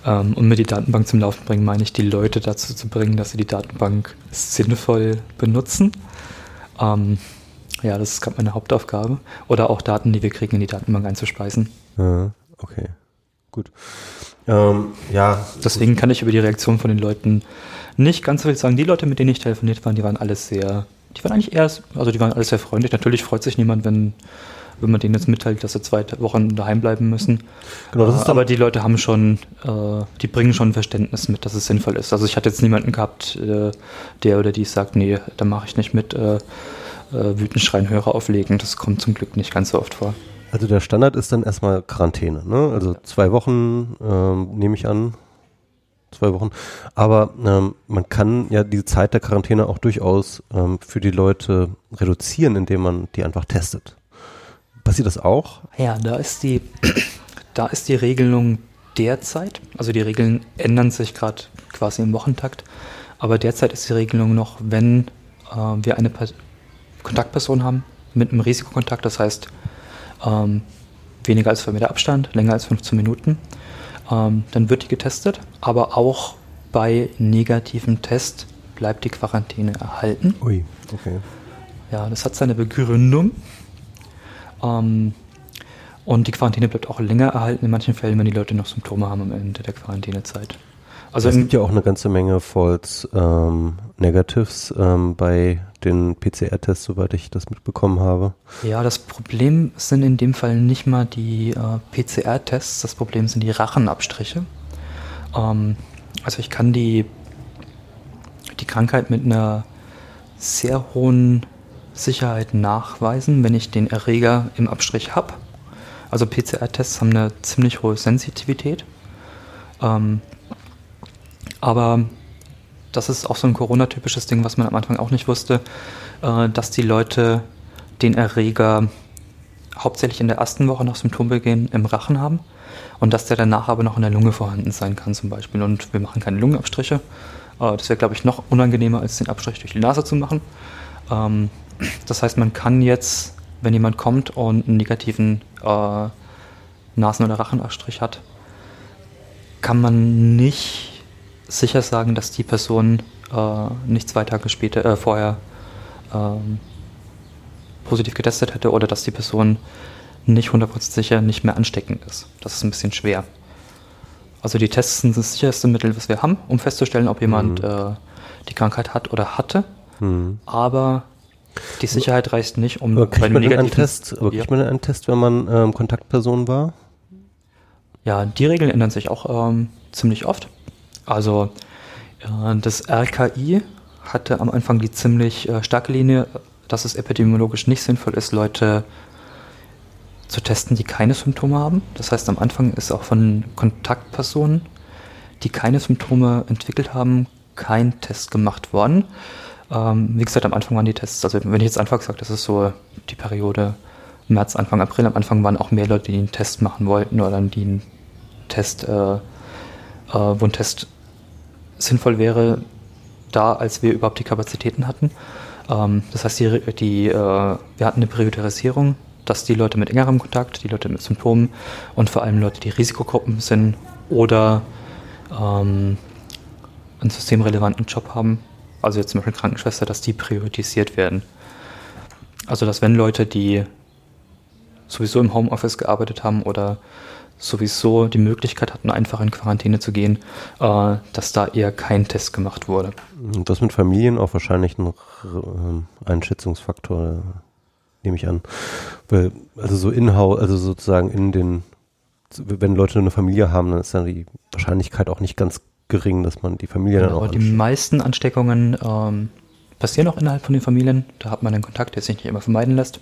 Ähm, und mit die Datenbank zum Laufen bringen meine ich, die Leute dazu zu bringen, dass sie die Datenbank sinnvoll benutzen. Ähm, ja, das ist gerade meine Hauptaufgabe. Oder auch Daten, die wir kriegen, in die Datenbank einzuspeisen. Ja, okay, gut. Ähm, ja. Deswegen kann ich über die Reaktion von den Leuten nicht ganz so viel sagen. Die Leute, mit denen ich telefoniert war, die waren alle sehr die waren eigentlich eher, also die waren alles sehr freundlich. Natürlich freut sich niemand, wenn, wenn man denen jetzt mitteilt, dass sie zwei Wochen daheim bleiben müssen. Genau, das ist aber die Leute haben schon, äh, die bringen schon Verständnis mit, dass es sinnvoll ist. Also ich hatte jetzt niemanden gehabt, äh, der oder die sagt, nee, da mache ich nicht mit, äh, äh, wütend schreien, Hörer auflegen. Das kommt zum Glück nicht ganz so oft vor. Also der Standard ist dann erstmal Quarantäne, ne? Also zwei Wochen ähm, nehme ich an, zwei Wochen. Aber ähm, man kann ja die Zeit der Quarantäne auch durchaus ähm, für die Leute reduzieren, indem man die einfach testet. Passiert das auch? Ja, da ist die, da ist die Regelung derzeit, also die Regeln ändern sich gerade quasi im Wochentakt, aber derzeit ist die Regelung noch, wenn äh, wir eine Pas Kontaktperson haben mit einem Risikokontakt, das heißt ähm, weniger als 2 Meter Abstand, länger als 15 Minuten, ähm, dann wird die getestet, aber auch bei negativem Test bleibt die Quarantäne erhalten. Ui, okay. Ja, das hat seine Begründung. Ähm, und die Quarantäne bleibt auch länger erhalten in manchen Fällen, wenn die Leute noch Symptome haben am Ende der Quarantänezeit. Also es gibt ja auch eine ganze Menge False ähm, Negatives ähm, bei den PCR-Tests, soweit ich das mitbekommen habe. Ja, das Problem sind in dem Fall nicht mal die äh, PCR-Tests, das Problem sind die Rachenabstriche. Ähm, also ich kann die, die Krankheit mit einer sehr hohen Sicherheit nachweisen, wenn ich den Erreger im Abstrich habe. Also PCR-Tests haben eine ziemlich hohe Sensitivität. Ähm, aber das ist auch so ein Corona-typisches Ding, was man am Anfang auch nicht wusste, äh, dass die Leute den Erreger hauptsächlich in der ersten Woche nach Symptombeginn im Rachen haben und dass der danach aber noch in der Lunge vorhanden sein kann zum Beispiel. Und wir machen keine Lungenabstriche. Äh, das wäre, glaube ich, noch unangenehmer, als den Abstrich durch die Nase zu machen. Ähm, das heißt, man kann jetzt, wenn jemand kommt und einen negativen äh, Nasen- oder Rachenabstrich hat, kann man nicht sicher sagen, dass die Person äh, nicht zwei Tage später, äh, vorher ähm, positiv getestet hätte oder dass die Person nicht 100% sicher nicht mehr ansteckend ist. Das ist ein bisschen schwer. Also die Tests sind das sicherste Mittel, was wir haben, um festzustellen, ob jemand mhm. äh, die Krankheit hat oder hatte. Mhm. Aber die Sicherheit reicht nicht, um aber bei einem negativen Test. Aber kriegt man einen Test, wenn man ähm, Kontaktperson war? Ja, die Regeln ändern sich auch ähm, ziemlich oft. Also äh, das RKI hatte am Anfang die ziemlich äh, starke Linie, dass es epidemiologisch nicht sinnvoll ist, Leute zu testen, die keine Symptome haben. Das heißt, am Anfang ist auch von Kontaktpersonen, die keine Symptome entwickelt haben, kein Test gemacht worden. Ähm, wie gesagt, am Anfang waren die Tests, also wenn ich jetzt Anfang sage, das ist so die Periode März, Anfang April, am Anfang waren auch mehr Leute, die einen Test machen wollten oder die einen Test, äh, äh, wo ein Test sinnvoll wäre, da, als wir überhaupt die Kapazitäten hatten. Ähm, das heißt, die, die, äh, wir hatten eine Priorisierung, dass die Leute mit engerem Kontakt, die Leute mit Symptomen und vor allem Leute, die Risikogruppen sind oder ähm, einen systemrelevanten Job haben, also jetzt zum Beispiel Krankenschwester, dass die priorisiert werden. Also dass wenn Leute, die sowieso im Homeoffice gearbeitet haben oder sowieso die Möglichkeit hatten, einfach in Quarantäne zu gehen, äh, dass da eher kein Test gemacht wurde. Und das mit Familien auch wahrscheinlich ein äh, Einschätzungsfaktor, nehme ich an. Weil, also so in also sozusagen in den, wenn Leute eine Familie haben, dann ist dann die Wahrscheinlichkeit auch nicht ganz gering, dass man die Familie dann auch Aber die meisten Ansteckungen ähm, passieren auch innerhalb von den Familien. Da hat man einen Kontakt, der sich nicht immer vermeiden lässt.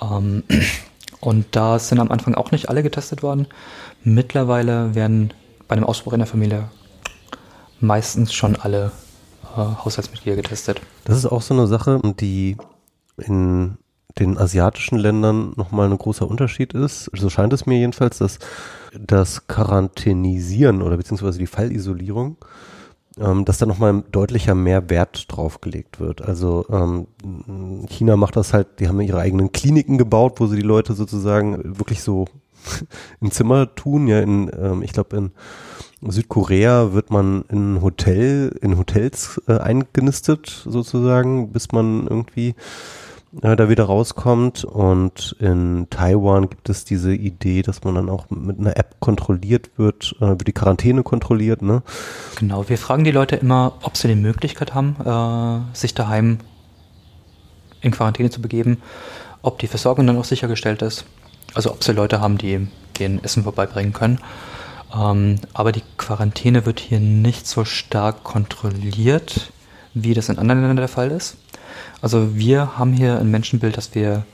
Ähm, und da sind am Anfang auch nicht alle getestet worden. Mittlerweile werden bei einem Ausbruch in der Familie meistens schon alle äh, Haushaltsmitglieder getestet. Das ist auch so eine Sache, die in den asiatischen Ländern nochmal ein großer Unterschied ist. So scheint es mir jedenfalls, dass das Quarantänisieren oder beziehungsweise die Fallisolierung, ähm, dass da nochmal deutlicher mehr Wert drauf gelegt wird. Also ähm, China macht das halt, die haben ihre eigenen Kliniken gebaut, wo sie die Leute sozusagen wirklich so in Zimmer tun. Ja, in, ähm, ich glaube in Südkorea wird man in Hotel, in Hotels äh, eingenistet sozusagen, bis man irgendwie äh, da wieder rauskommt. Und in Taiwan gibt es diese Idee, dass man dann auch mit einer App kontrolliert wird, äh, wird die Quarantäne kontrolliert. Ne? Genau, wir fragen die Leute immer, ob sie die Möglichkeit haben, äh, sich daheim in Quarantäne zu begeben, ob die Versorgung dann auch sichergestellt ist. Also ob sie Leute haben, die den Essen vorbeibringen können. Ähm, aber die Quarantäne wird hier nicht so stark kontrolliert, wie das in anderen Ländern der Fall ist. Also wir haben hier ein Menschenbild, dass wir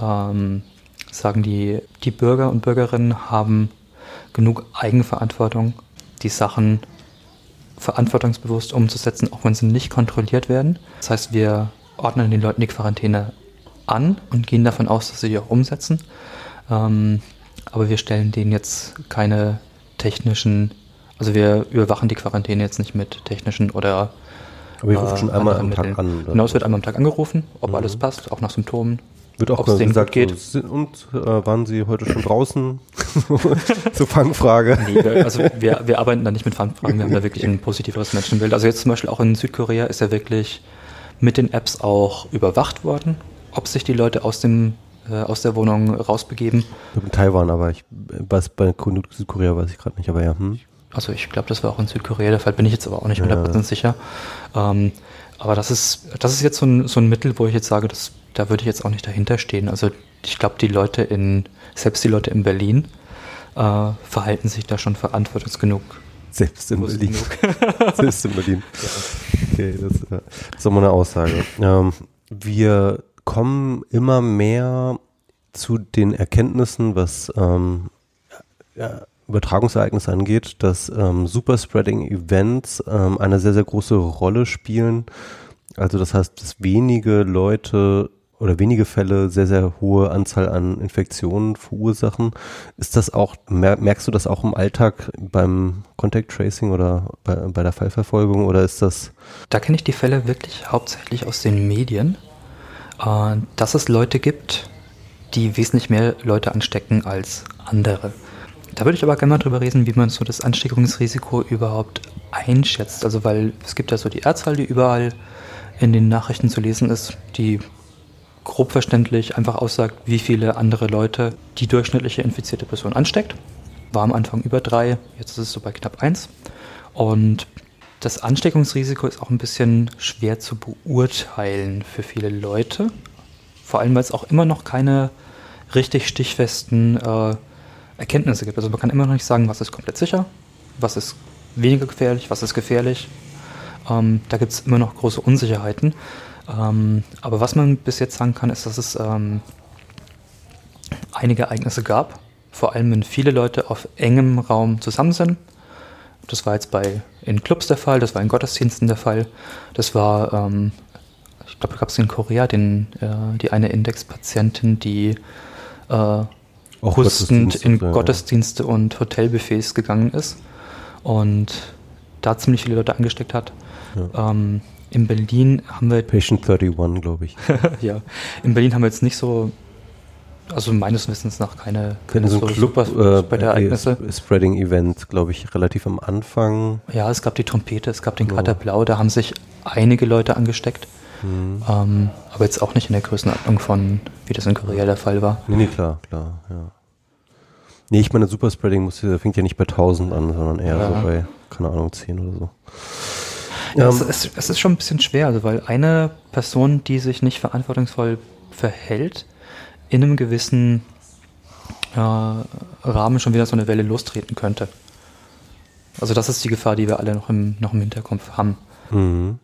ähm, sagen, die, die Bürger und Bürgerinnen haben genug Eigenverantwortung, die Sachen verantwortungsbewusst umzusetzen, auch wenn sie nicht kontrolliert werden. Das heißt, wir ordnen den Leuten die Quarantäne an und gehen davon aus, dass sie die auch umsetzen. Ähm, aber wir stellen denen jetzt keine technischen, also wir überwachen die Quarantäne jetzt nicht mit technischen oder aber ihr ruft schon einmal am Tag an. Oder? Genau, es wird einmal am Tag angerufen, ob mhm. alles passt, auch nach Symptomen. Wird auch es gesagt, geht. Und äh, waren Sie heute schon draußen? so Fangfrage. Nee, also wir, wir arbeiten da nicht mit Fangfragen, wir haben da wirklich ein positiveres Menschenbild. Also jetzt zum Beispiel auch in Südkorea ist ja wirklich mit den Apps auch überwacht worden, ob sich die Leute aus dem äh, aus der Wohnung rausbegeben. In Taiwan, aber ich was bei Südkorea weiß ich gerade nicht, aber ja. Hm. Also ich glaube, das war auch in Südkorea der Fall, bin ich jetzt aber auch nicht 100% ja. sicher. Ähm, aber das ist, das ist jetzt so ein, so ein Mittel, wo ich jetzt sage, das, da würde ich jetzt auch nicht dahinter stehen. Also ich glaube, die Leute in, selbst die Leute in Berlin äh, verhalten sich da schon verantwortungsgenug. Selbst in Berlin. selbst in Berlin. Ja. Okay, das, das ist immer eine Aussage. Ähm, wir kommen immer mehr zu den Erkenntnissen, was ähm, ja, Übertragungsereignis angeht, dass ähm, Superspreading-Events ähm, eine sehr, sehr große Rolle spielen. Also das heißt, dass wenige Leute oder wenige Fälle sehr, sehr hohe Anzahl an Infektionen verursachen. Ist das auch, merkst du das auch im Alltag beim Contact Tracing oder bei, bei der Fallverfolgung oder ist das? Da kenne ich die Fälle wirklich hauptsächlich aus den Medien, äh, dass es Leute gibt, die wesentlich mehr Leute anstecken als andere. Da würde ich aber gerne mal drüber reden, wie man so das Ansteckungsrisiko überhaupt einschätzt. Also weil es gibt ja so die Erzzahl, die überall in den Nachrichten zu lesen ist, die grob verständlich einfach aussagt, wie viele andere Leute die durchschnittliche infizierte Person ansteckt. War am Anfang über drei, jetzt ist es so bei knapp eins. Und das Ansteckungsrisiko ist auch ein bisschen schwer zu beurteilen für viele Leute. Vor allem, weil es auch immer noch keine richtig stichfesten äh, Erkenntnisse gibt. Also man kann immer noch nicht sagen, was ist komplett sicher, was ist weniger gefährlich, was ist gefährlich. Ähm, da gibt es immer noch große Unsicherheiten. Ähm, aber was man bis jetzt sagen kann, ist, dass es ähm, einige Ereignisse gab, vor allem wenn viele Leute auf engem Raum zusammen sind. Das war jetzt bei in Clubs der Fall, das war in Gottesdiensten der Fall, das war, ähm, ich glaube, gab es in Korea den, äh, die eine Indexpatientin, die äh, auch hustend in ja, Gottesdienste und Hotelbuffets gegangen ist und da ziemlich viele Leute angesteckt hat. Ja. Ähm, in Berlin haben wir. Patient 31, glaube ich. ja. In Berlin haben wir jetzt nicht so, also meines Wissens nach keine, keine so, so Club, super äh, Ereignisse. Spreading Event, glaube ich, relativ am Anfang. Ja, es gab die Trompete, es gab den Kater Blau, da haben sich einige Leute angesteckt. Mhm. Ähm, aber jetzt auch nicht in der Größenordnung von, wie das in Korea der Fall war. Nee, nee, klar, klar, ja. Nee, ich meine, Superspreading muss, fängt ja nicht bei 1000 an, sondern eher ja. so bei, keine Ahnung, 10 oder so. Ja, ähm, es, ist, es ist schon ein bisschen schwer, also weil eine Person, die sich nicht verantwortungsvoll verhält, in einem gewissen äh, Rahmen schon wieder so eine Welle lostreten könnte. Also das ist die Gefahr, die wir alle noch im, noch im Hinterkopf haben. Mhm.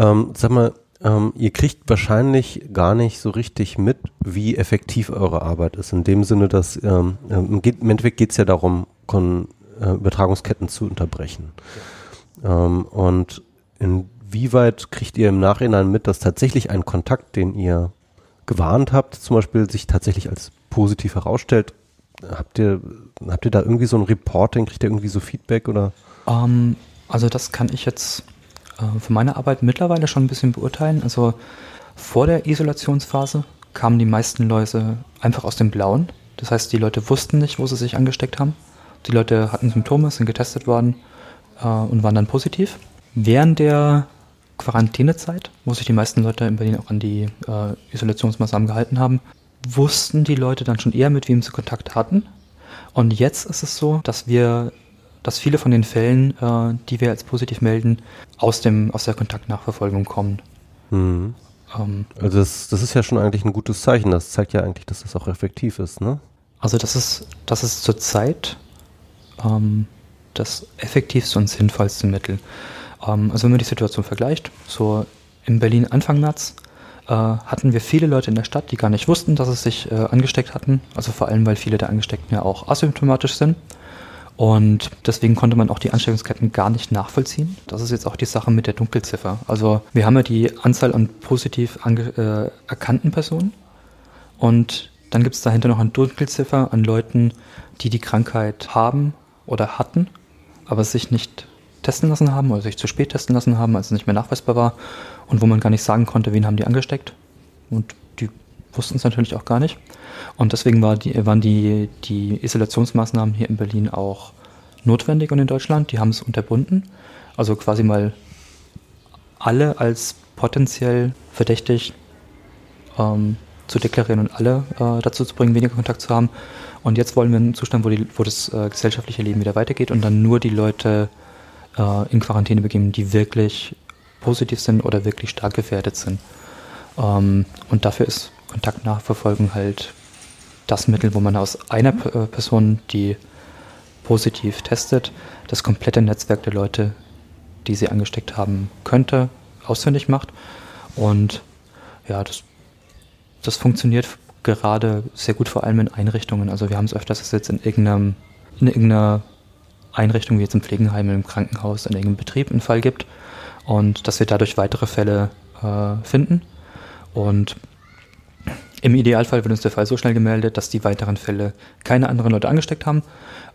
Ähm, sag mal, ähm, ihr kriegt wahrscheinlich gar nicht so richtig mit, wie effektiv eure Arbeit ist. In dem Sinne, dass ähm, im, Endeffekt geht es ja darum, Kon äh, Übertragungsketten zu unterbrechen. Ja. Ähm, und inwieweit kriegt ihr im Nachhinein mit, dass tatsächlich ein Kontakt, den ihr gewarnt habt, zum Beispiel sich tatsächlich als positiv herausstellt? Habt ihr, habt ihr da irgendwie so ein Reporting, kriegt ihr irgendwie so Feedback oder? Um, ähm, also das kann ich jetzt für meine Arbeit mittlerweile schon ein bisschen beurteilen. Also vor der Isolationsphase kamen die meisten Leute einfach aus dem Blauen. Das heißt, die Leute wussten nicht, wo sie sich angesteckt haben. Die Leute hatten Symptome, sind getestet worden äh, und waren dann positiv. Während der Quarantänezeit, wo sich die meisten Leute in Berlin auch an die äh, Isolationsmaßnahmen gehalten haben, wussten die Leute dann schon eher, mit wem sie Kontakt hatten. Und jetzt ist es so, dass wir dass viele von den Fällen, äh, die wir als positiv melden, aus, dem, aus der Kontaktnachverfolgung kommen. Mhm. Ähm, also das, das ist ja schon eigentlich ein gutes Zeichen. Das zeigt ja eigentlich, dass das auch effektiv ist, ne? Also das ist, das ist zurzeit ähm, das effektivste und sinnvollste Mittel. Ähm, also wenn man die Situation vergleicht, so in Berlin Anfang März äh, hatten wir viele Leute in der Stadt, die gar nicht wussten, dass sie sich äh, angesteckt hatten. Also vor allem, weil viele der Angesteckten ja auch asymptomatisch sind. Und deswegen konnte man auch die Ansteckungsketten gar nicht nachvollziehen. Das ist jetzt auch die Sache mit der Dunkelziffer. Also wir haben ja die Anzahl an positiv äh, erkannten Personen und dann gibt es dahinter noch eine Dunkelziffer an Leuten, die die Krankheit haben oder hatten, aber sich nicht testen lassen haben oder sich zu spät testen lassen haben, als es nicht mehr nachweisbar war und wo man gar nicht sagen konnte, wen haben die angesteckt. Und die wussten es natürlich auch gar nicht. Und deswegen war die, waren die, die Isolationsmaßnahmen hier in Berlin auch notwendig und in Deutschland. Die haben es unterbunden. Also quasi mal alle als potenziell verdächtig ähm, zu deklarieren und alle äh, dazu zu bringen, weniger Kontakt zu haben. Und jetzt wollen wir einen Zustand, wo, die, wo das äh, gesellschaftliche Leben wieder weitergeht und dann nur die Leute äh, in Quarantäne begeben, die wirklich positiv sind oder wirklich stark gefährdet sind. Ähm, und dafür ist Kontaktnachverfolgung halt das Mittel, wo man aus einer äh, Person, die positiv testet, das komplette Netzwerk der Leute, die sie angesteckt haben könnte, ausfindig macht. Und ja, das, das funktioniert gerade sehr gut, vor allem in Einrichtungen. Also wir haben es öfters, dass es jetzt in irgendeinem, in irgendeiner Einrichtung, wie jetzt im Pflegeheim, im Krankenhaus, in irgendeinem Betrieb einen Fall gibt und dass wir dadurch weitere Fälle äh, finden. Und im Idealfall wird uns der Fall so schnell gemeldet, dass die weiteren Fälle keine anderen Leute angesteckt haben.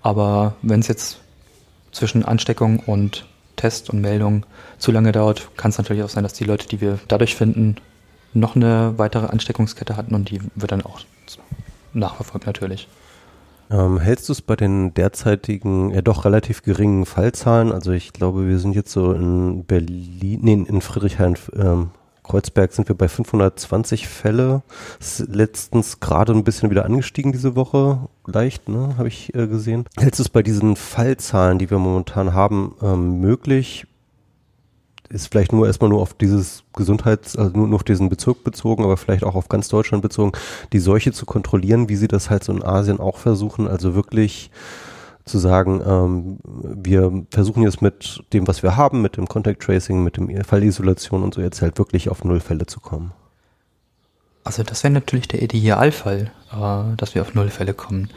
Aber wenn es jetzt zwischen Ansteckung und Test und Meldung zu lange dauert, kann es natürlich auch sein, dass die Leute, die wir dadurch finden, noch eine weitere Ansteckungskette hatten und die wird dann auch nachverfolgt natürlich. Ähm, hältst du es bei den derzeitigen, ja doch relativ geringen Fallzahlen? Also ich glaube, wir sind jetzt so in Berlin, nee, in Friedrichshain, ähm, Kreuzberg sind wir bei 520 Fälle. Ist letztens gerade ein bisschen wieder angestiegen diese Woche, leicht, ne, habe ich äh, gesehen. Hältst du es bei diesen Fallzahlen, die wir momentan haben, ähm, möglich? Ist vielleicht nur erstmal nur auf dieses Gesundheits, also nur, nur auf diesen Bezirk bezogen, aber vielleicht auch auf ganz Deutschland bezogen, die Seuche zu kontrollieren, wie sie das halt so in Asien auch versuchen, also wirklich zu sagen, ähm, wir versuchen jetzt mit dem, was wir haben, mit dem Contact Tracing, mit dem Fallisolation und so jetzt halt wirklich auf null Fälle zu kommen. Also das wäre natürlich der Idealfall, äh, dass wir auf null Fälle kommen.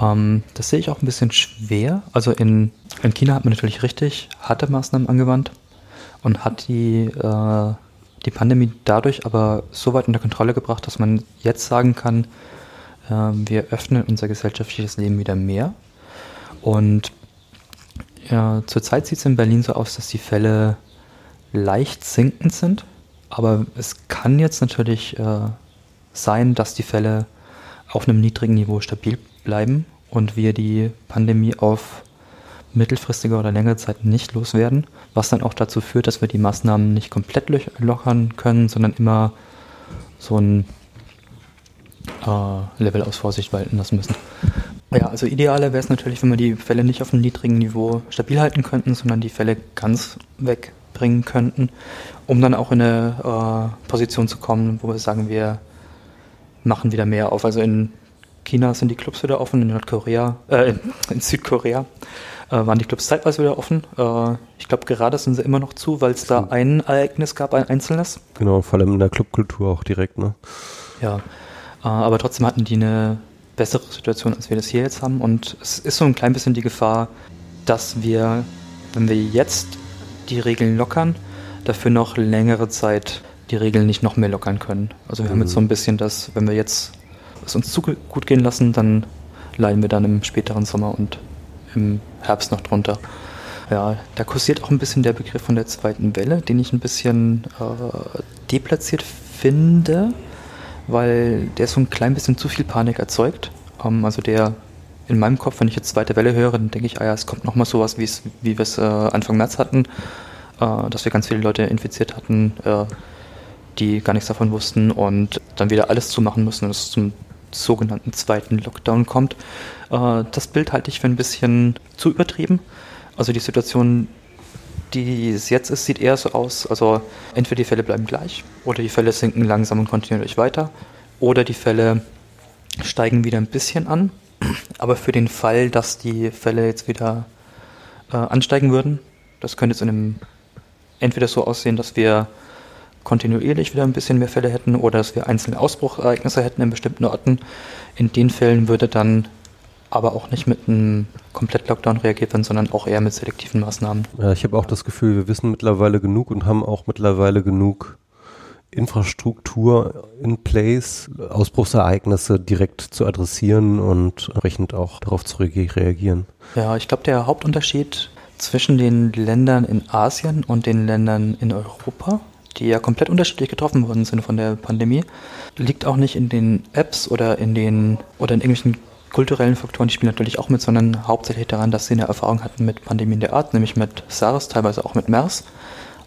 Ähm, das sehe ich auch ein bisschen schwer. Also in, in China hat man natürlich richtig harte Maßnahmen angewandt und hat die, äh, die Pandemie dadurch aber so weit unter Kontrolle gebracht, dass man jetzt sagen kann, äh, wir öffnen unser gesellschaftliches Leben wieder mehr und ja, zurzeit sieht es in Berlin so aus, dass die Fälle leicht sinkend sind. Aber es kann jetzt natürlich äh, sein, dass die Fälle auf einem niedrigen Niveau stabil bleiben und wir die Pandemie auf mittelfristiger oder längere Zeit nicht loswerden, was dann auch dazu führt, dass wir die Maßnahmen nicht komplett lockern können, sondern immer so ein äh, Level aus Vorsicht walten lassen müssen. Ja, also idealer wäre es natürlich, wenn wir die Fälle nicht auf einem niedrigen Niveau stabil halten könnten, sondern die Fälle ganz wegbringen könnten, um dann auch in eine äh, Position zu kommen, wo wir sagen, wir machen wieder mehr auf. Also in China sind die Clubs wieder offen, in Nordkorea, äh, in Südkorea äh, waren die Clubs zeitweise wieder offen. Äh, ich glaube, gerade sind sie immer noch zu, weil es da ein Ereignis gab, ein einzelnes. Genau, vor allem in der Clubkultur auch direkt, ne? Ja, äh, aber trotzdem hatten die eine bessere Situation, als wir das hier jetzt haben. Und es ist so ein klein bisschen die Gefahr, dass wir, wenn wir jetzt die Regeln lockern, dafür noch längere Zeit die Regeln nicht noch mehr lockern können. Also wir mhm. haben jetzt so ein bisschen das, wenn wir jetzt es uns zu gut gehen lassen, dann leiden wir dann im späteren Sommer und im Herbst noch drunter. Ja, da kursiert auch ein bisschen der Begriff von der zweiten Welle, den ich ein bisschen äh, deplatziert finde, weil der so ein klein bisschen zu viel Panik erzeugt. Ähm, also der in meinem Kopf, wenn ich jetzt zweite Welle höre, dann denke ich, ah ja, es kommt nochmal sowas, wie wir es äh, Anfang März hatten, äh, dass wir ganz viele Leute infiziert hatten, äh, die gar nichts davon wussten und dann wieder alles zumachen müssen und es zum sogenannten zweiten Lockdown kommt. Äh, das Bild halte ich für ein bisschen zu übertrieben. Also die Situation, die es jetzt ist, sieht eher so aus, also entweder die Fälle bleiben gleich oder die Fälle sinken langsam und kontinuierlich weiter oder die Fälle steigen wieder ein bisschen an. Aber für den Fall, dass die Fälle jetzt wieder äh, ansteigen würden, das könnte jetzt in einem entweder so aussehen, dass wir kontinuierlich wieder ein bisschen mehr Fälle hätten oder dass wir einzelne Ausbruchereignisse hätten in bestimmten Orten. In den Fällen würde dann aber auch nicht mit einem Komplett-Lockdown reagiert werden, sondern auch eher mit selektiven Maßnahmen. Ja, ich habe auch das Gefühl, wir wissen mittlerweile genug und haben auch mittlerweile genug Infrastruktur in place, Ausbruchsereignisse direkt zu adressieren und entsprechend auch darauf zu reagieren. Ja, ich glaube, der Hauptunterschied zwischen den Ländern in Asien und den Ländern in Europa die ja komplett unterschiedlich getroffen worden sind von der Pandemie, liegt auch nicht in den Apps oder in den oder in irgendwelchen kulturellen Faktoren, die spielen natürlich auch mit, sondern hauptsächlich daran, dass sie eine Erfahrung hatten mit Pandemien der Art, nämlich mit SARS, teilweise auch mit MERS.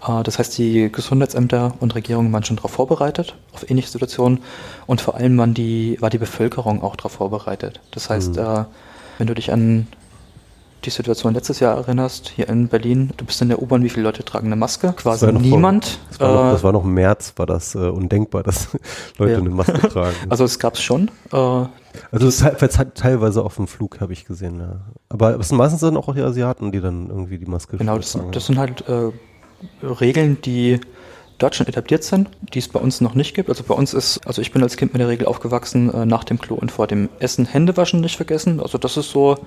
Äh, das heißt, die Gesundheitsämter und Regierungen waren schon darauf vorbereitet, auf ähnliche Situationen. Und vor allem waren die, war die Bevölkerung auch darauf vorbereitet. Das heißt, mhm. Äh, wenn du dich an die Situation letztes Jahr erinnerst, hier in Berlin, du bist in der U-Bahn, wie viele Leute tragen eine Maske? Quasi das niemand. Vor, das, war noch, das war noch im März, war das äh, undenkbar, dass Leute ja. eine Maske tragen. Also es gab es schon. Äh, also es ist teilweise auf dem Flug, habe ich gesehen, ja. Aber es sind meistens dann auch die Asiaten, die dann irgendwie die Maske Genau, das, tragen. das sind halt äh, Regeln, die dort schon etabliert sind, die es bei uns noch nicht gibt. Also bei uns ist, also ich bin als Kind mit der Regel aufgewachsen, äh, nach dem Klo und vor dem Essen Hände waschen nicht vergessen. Also das ist so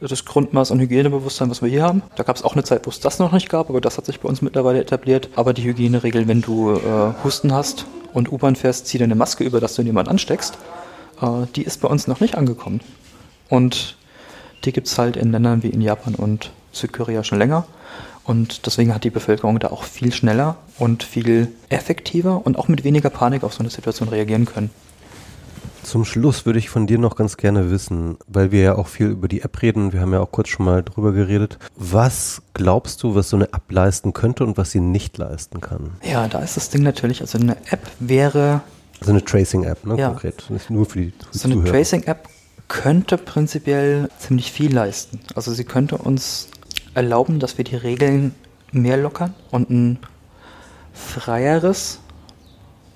das Grundmaß an Hygienebewusstsein, was wir hier haben. Da gab es auch eine Zeit, wo es das noch nicht gab, aber das hat sich bei uns mittlerweile etabliert. Aber die Hygieneregel, wenn du äh, Husten hast und U-Bahn fährst, zieh dir eine Maske über, dass du jemanden ansteckst, äh, die ist bei uns noch nicht angekommen. Und die gibt es halt in Ländern wie in Japan und Südkorea schon länger. Und deswegen hat die Bevölkerung da auch viel schneller und viel effektiver und auch mit weniger Panik auf so eine Situation reagieren können. Zum Schluss würde ich von dir noch ganz gerne wissen, weil wir ja auch viel über die App reden, wir haben ja auch kurz schon mal drüber geredet. Was glaubst du, was so eine App leisten könnte und was sie nicht leisten kann? Ja, da ist das Ding natürlich, also eine App wäre. Also eine Tracing-App, ne? Ja. Konkret. Nicht nur für die, für So eine Tracing-App könnte prinzipiell ziemlich viel leisten. Also sie könnte uns erlauben, dass wir die Regeln mehr lockern und ein freieres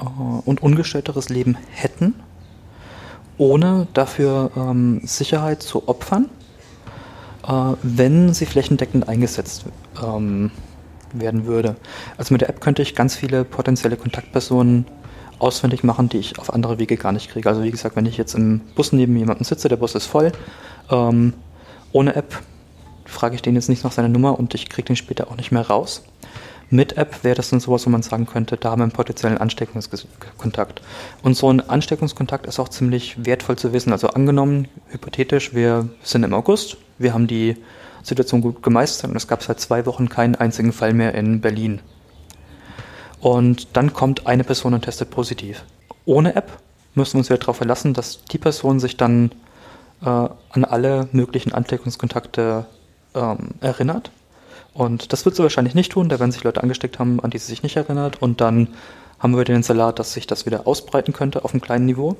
äh, und ungestörteres Leben hätten ohne dafür ähm, Sicherheit zu opfern, äh, wenn sie flächendeckend eingesetzt ähm, werden würde. Also mit der App könnte ich ganz viele potenzielle Kontaktpersonen auswendig machen, die ich auf andere Wege gar nicht kriege. Also wie gesagt, wenn ich jetzt im Bus neben jemandem sitze, der Bus ist voll, ähm, ohne App frage ich den jetzt nicht nach seiner Nummer und ich kriege den später auch nicht mehr raus. Mit App wäre das dann sowas, wo man sagen könnte, da haben wir einen potenziellen Ansteckungskontakt. Und so ein Ansteckungskontakt ist auch ziemlich wertvoll zu wissen. Also angenommen, hypothetisch, wir sind im August, wir haben die Situation gut gemeistert und es gab seit zwei Wochen keinen einzigen Fall mehr in Berlin. Und dann kommt eine Person und testet positiv. Ohne App müssen wir uns wieder darauf verlassen, dass die Person sich dann äh, an alle möglichen Ansteckungskontakte ähm, erinnert. Und das wird sie wahrscheinlich nicht tun, da werden sich Leute angesteckt haben, an die sie sich nicht erinnert. Und dann haben wir den Salat, dass sich das wieder ausbreiten könnte auf einem kleinen Niveau.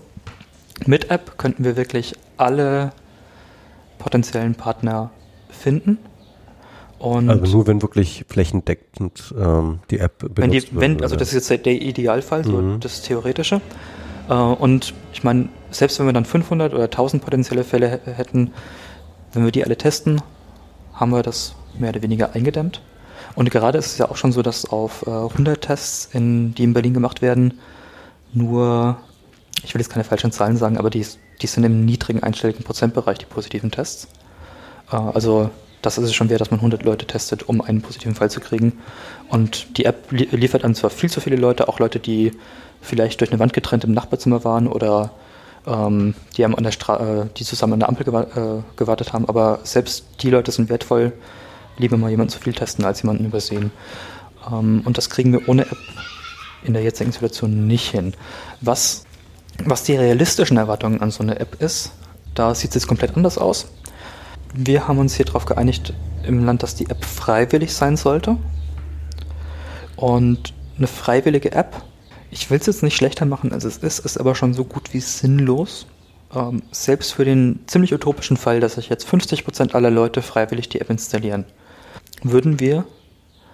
Mit App könnten wir wirklich alle potenziellen Partner finden. Und also nur wenn wirklich flächendeckend ähm, die App benutzt wenn die, wenn, wird, Also das ist jetzt der Idealfall, so mhm. das Theoretische. Äh, und ich meine, selbst wenn wir dann 500 oder 1000 potenzielle Fälle hätten, wenn wir die alle testen, haben wir das mehr oder weniger eingedämmt. Und gerade ist es ja auch schon so, dass auf äh, 100 Tests, in, die in Berlin gemacht werden, nur, ich will jetzt keine falschen Zahlen sagen, aber die, die sind im niedrigen einstelligen Prozentbereich, die positiven Tests. Äh, also das ist es schon wert, dass man 100 Leute testet, um einen positiven Fall zu kriegen. Und die App li liefert dann zwar viel zu viele Leute, auch Leute, die vielleicht durch eine Wand getrennt im Nachbarzimmer waren oder ähm, die, haben an der äh, die zusammen an der Ampel gewa äh, gewartet haben, aber selbst die Leute sind wertvoll, lieber mal jemanden zu viel testen, als jemanden übersehen. Ähm, und das kriegen wir ohne App in der jetzigen Situation nicht hin. Was, was die realistischen Erwartungen an so eine App ist, da sieht es jetzt komplett anders aus. Wir haben uns hier darauf geeinigt im Land, dass die App freiwillig sein sollte. Und eine freiwillige App, ich will es jetzt nicht schlechter machen, als es ist, ist aber schon so gut wie sinnlos. Ähm, selbst für den ziemlich utopischen Fall, dass sich jetzt 50% aller Leute freiwillig die App installieren würden wir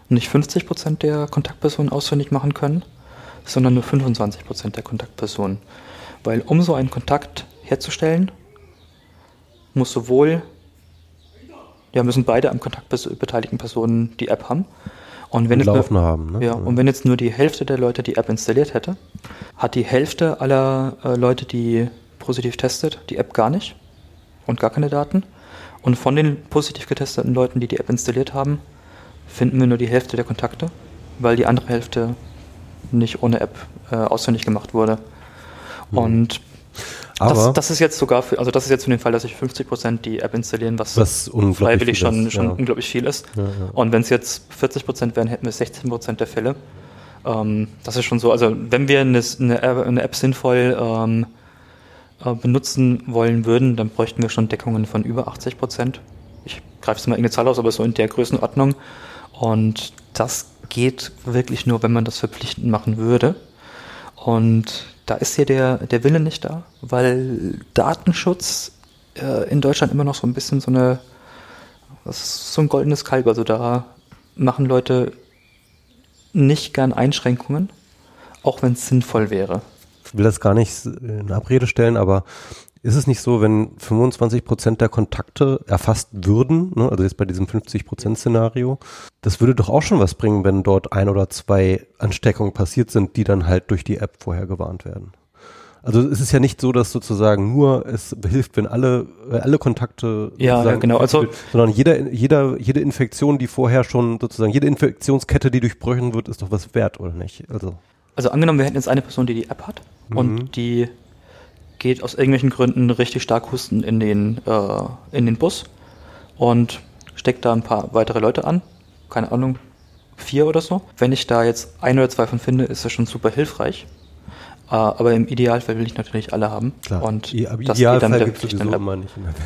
nicht 50% der Kontaktpersonen ausfindig machen können, sondern nur 25% der Kontaktpersonen. Weil um so einen Kontakt herzustellen, muss sowohl, ja, müssen beide am Kontakt beteiligten Personen die App haben. Und wenn, laufen nur, haben, ne? ja, und wenn jetzt nur die Hälfte der Leute die App installiert hätte, hat die Hälfte aller äh, Leute, die positiv testet, die App gar nicht und gar keine Daten. Und von den positiv getesteten Leuten, die die App installiert haben, finden wir nur die Hälfte der Kontakte, weil die andere Hälfte nicht ohne App äh, ausfindig gemacht wurde. Mhm. Und das, das, ist jetzt sogar für, also das ist jetzt für den Fall, dass sich 50 Prozent die App installieren, was, was freiwillig schon, ist, schon ja. unglaublich viel ist. Ja, ja. Und wenn es jetzt 40 Prozent wären, hätten wir 16 Prozent der Fälle. Ähm, das ist schon so. Also wenn wir eine, eine, eine App sinnvoll ähm, äh, benutzen wollen würden, dann bräuchten wir schon Deckungen von über 80 Prozent. Ich greife jetzt mal irgendeine Zahl aus, aber so in der Größenordnung. Und das geht wirklich nur, wenn man das verpflichtend machen würde. Und da ist hier der, der Wille nicht da, weil Datenschutz äh, in Deutschland immer noch so ein bisschen so eine, so ein goldenes Kalb. Also da machen Leute nicht gern Einschränkungen, auch wenn es sinnvoll wäre will das gar nicht in Abrede stellen, aber ist es nicht so, wenn 25 Prozent der Kontakte erfasst würden, ne, also jetzt bei diesem 50 Prozent Szenario, das würde doch auch schon was bringen, wenn dort ein oder zwei Ansteckungen passiert sind, die dann halt durch die App vorher gewarnt werden. Also es ist ja nicht so, dass sozusagen nur es hilft, wenn alle alle Kontakte ja, ja genau, also sondern jeder jeder jede Infektion, die vorher schon sozusagen jede Infektionskette, die durchbrochen wird, ist doch was wert oder nicht? Also also angenommen, wir hätten jetzt eine Person, die die App hat mhm. und die geht aus irgendwelchen Gründen richtig stark husten in den, äh, in den Bus und steckt da ein paar weitere Leute an. Keine Ahnung, vier oder so. Wenn ich da jetzt ein oder zwei von finde, ist das schon super hilfreich. Uh, aber im Idealfall will ich natürlich alle haben. Klar. Und I das geht dann der Pflicht in der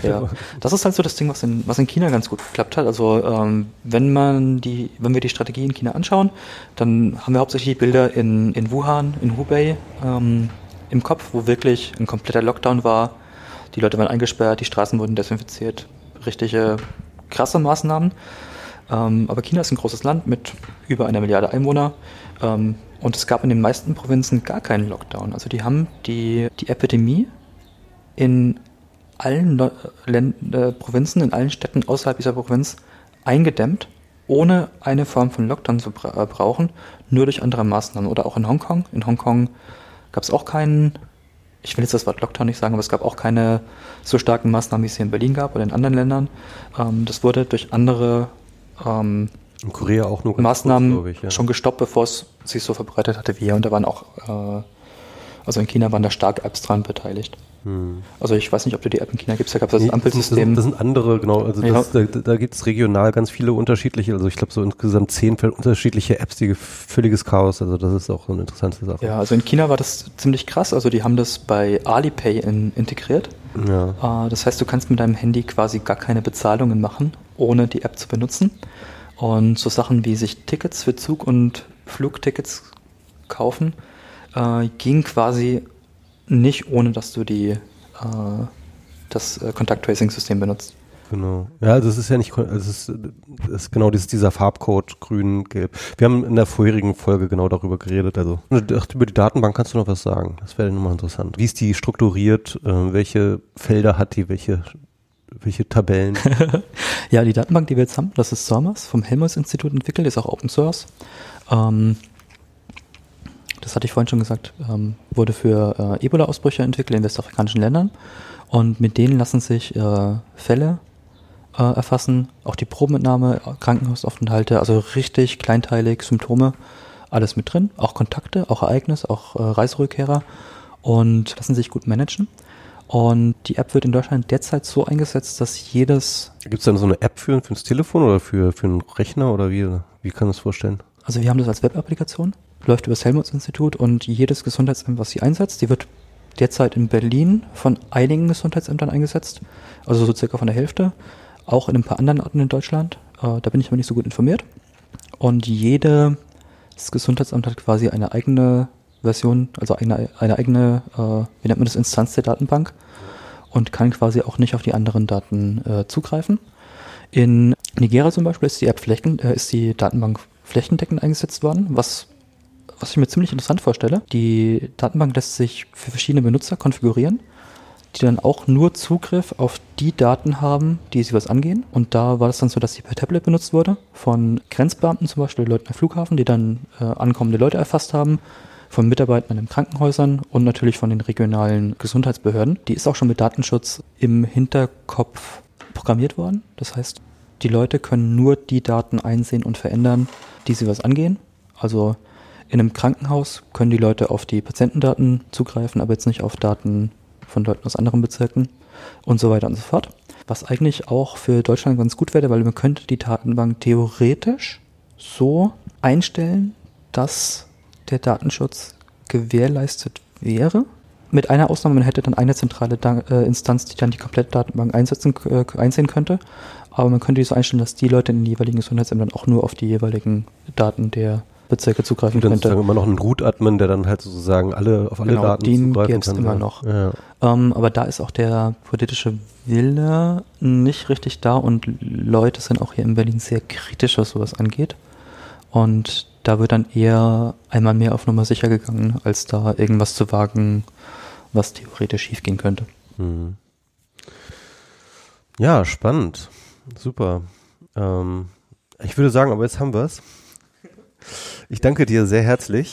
ja. Das ist halt so das Ding, was in, was in China ganz gut geklappt hat. Also ähm, wenn man die, wenn wir die Strategie in China anschauen, dann haben wir hauptsächlich Bilder in, in Wuhan, in Hubei ähm, im Kopf, wo wirklich ein kompletter Lockdown war. Die Leute waren eingesperrt, die Straßen wurden desinfiziert, richtige krasse Maßnahmen. Ähm, aber China ist ein großes Land mit über einer Milliarde Einwohner. Ähm, und es gab in den meisten Provinzen gar keinen Lockdown. Also die haben die, die Epidemie in allen Le Länd äh, Provinzen, in allen Städten außerhalb dieser Provinz eingedämmt, ohne eine Form von Lockdown zu bra äh, brauchen, nur durch andere Maßnahmen. Oder auch in Hongkong. In Hongkong gab es auch keinen, ich will jetzt das Wort Lockdown nicht sagen, aber es gab auch keine so starken Maßnahmen, wie es hier in Berlin gab oder in anderen Ländern. Ähm, das wurde durch andere ähm, Maßnahmen kurz, ich, ja. schon gestoppt, bevor es sich so verbreitet hatte wie hier. Und da waren auch, äh, also in China waren da stark Apps dran beteiligt. Hm. Also ich weiß nicht, ob du die App in China gibst, da gab es das nee, Ampelsystem. Das, das, sind andere, genau. Also ja. das, da, da gibt es regional ganz viele unterschiedliche, also ich glaube so insgesamt zehn unterschiedliche Apps, die völliges Chaos, also das ist auch so eine interessante Sache. Ja, also in China war das ziemlich krass, also die haben das bei Alipay in, integriert. Ja. Äh, das heißt, du kannst mit deinem Handy quasi gar keine Bezahlungen machen, ohne die App zu benutzen. Und so Sachen wie sich Tickets für Zug- und Flugtickets kaufen, äh, ging quasi nicht, ohne dass du die, äh, das äh, Contact-Tracing-System benutzt. Genau. Ja, also es ist ja nicht, also es ist, es ist genau dieses, dieser Farbcode grün, gelb. Wir haben in der vorherigen Folge genau darüber geredet. Also über die Datenbank kannst du noch was sagen. Das wäre nochmal interessant. Wie ist die strukturiert? Äh, welche Felder hat die? Welche welche Tabellen? ja, die Datenbank, die wir jetzt haben, das ist SORMAS vom Helmholtz-Institut entwickelt, ist auch Open Source. Ähm, das hatte ich vorhin schon gesagt, ähm, wurde für äh, Ebola-Ausbrüche entwickelt in westafrikanischen Ländern. Und mit denen lassen sich äh, Fälle äh, erfassen, auch die Probenentnahme, Krankenhausaufenthalte, also richtig kleinteilig, Symptome, alles mit drin, auch Kontakte, auch Ereignisse, auch äh, Reiserückkehrer und lassen sich gut managen. Und die App wird in Deutschland derzeit so eingesetzt, dass jedes. Gibt es dann so eine App für, das Telefon oder für, für einen Rechner oder wie, wie kann man das vorstellen? Also wir haben das als Web-Applikation, läuft über das Helmholtz-Institut und jedes Gesundheitsamt, was sie einsetzt, die wird derzeit in Berlin von einigen Gesundheitsämtern eingesetzt, also so circa von der Hälfte, auch in ein paar anderen Orten in Deutschland. Äh, da bin ich aber nicht so gut informiert. Und jedes Gesundheitsamt hat quasi eine eigene Version, also eine, eine eigene, äh, wie nennt man das, Instanz der Datenbank und kann quasi auch nicht auf die anderen Daten äh, zugreifen. In Nigeria zum Beispiel ist die App flächen, ist die Datenbank flächendeckend eingesetzt worden, was, was ich mir ziemlich interessant vorstelle. Die Datenbank lässt sich für verschiedene Benutzer konfigurieren, die dann auch nur Zugriff auf die Daten haben, die sie was angehen. Und da war das dann so, dass sie per Tablet benutzt wurde, von Grenzbeamten zum Beispiel, Leuten am Flughafen, die dann äh, ankommende Leute erfasst haben von Mitarbeitern in Krankenhäusern und natürlich von den regionalen Gesundheitsbehörden. Die ist auch schon mit Datenschutz im Hinterkopf programmiert worden. Das heißt, die Leute können nur die Daten einsehen und verändern, die sie was angehen. Also in einem Krankenhaus können die Leute auf die Patientendaten zugreifen, aber jetzt nicht auf Daten von Leuten aus anderen Bezirken und so weiter und so fort. Was eigentlich auch für Deutschland ganz gut wäre, weil man könnte die Datenbank theoretisch so einstellen, dass der Datenschutz gewährleistet wäre. Mit einer Ausnahme, man hätte dann eine zentrale äh, Instanz, die dann die komplette Datenbank einsetzen, äh, einsehen könnte. Aber man könnte so einstellen, dass die Leute in den jeweiligen Gesundheitsämtern auch nur auf die jeweiligen Daten der Bezirke zugreifen könnte. Dann immer noch ein Root-Admin, der dann halt sozusagen alle auf alle genau, Daten den zugreifen kann. immer noch. Ja. Ähm, aber da ist auch der politische Wille nicht richtig da und Leute sind auch hier in Berlin sehr kritisch, was sowas angeht. Und da wird dann eher einmal mehr auf Nummer sicher gegangen, als da irgendwas zu wagen, was theoretisch schiefgehen könnte. Mhm. Ja, spannend. Super. Ähm, ich würde sagen, aber jetzt haben wir es. Ich danke dir sehr herzlich.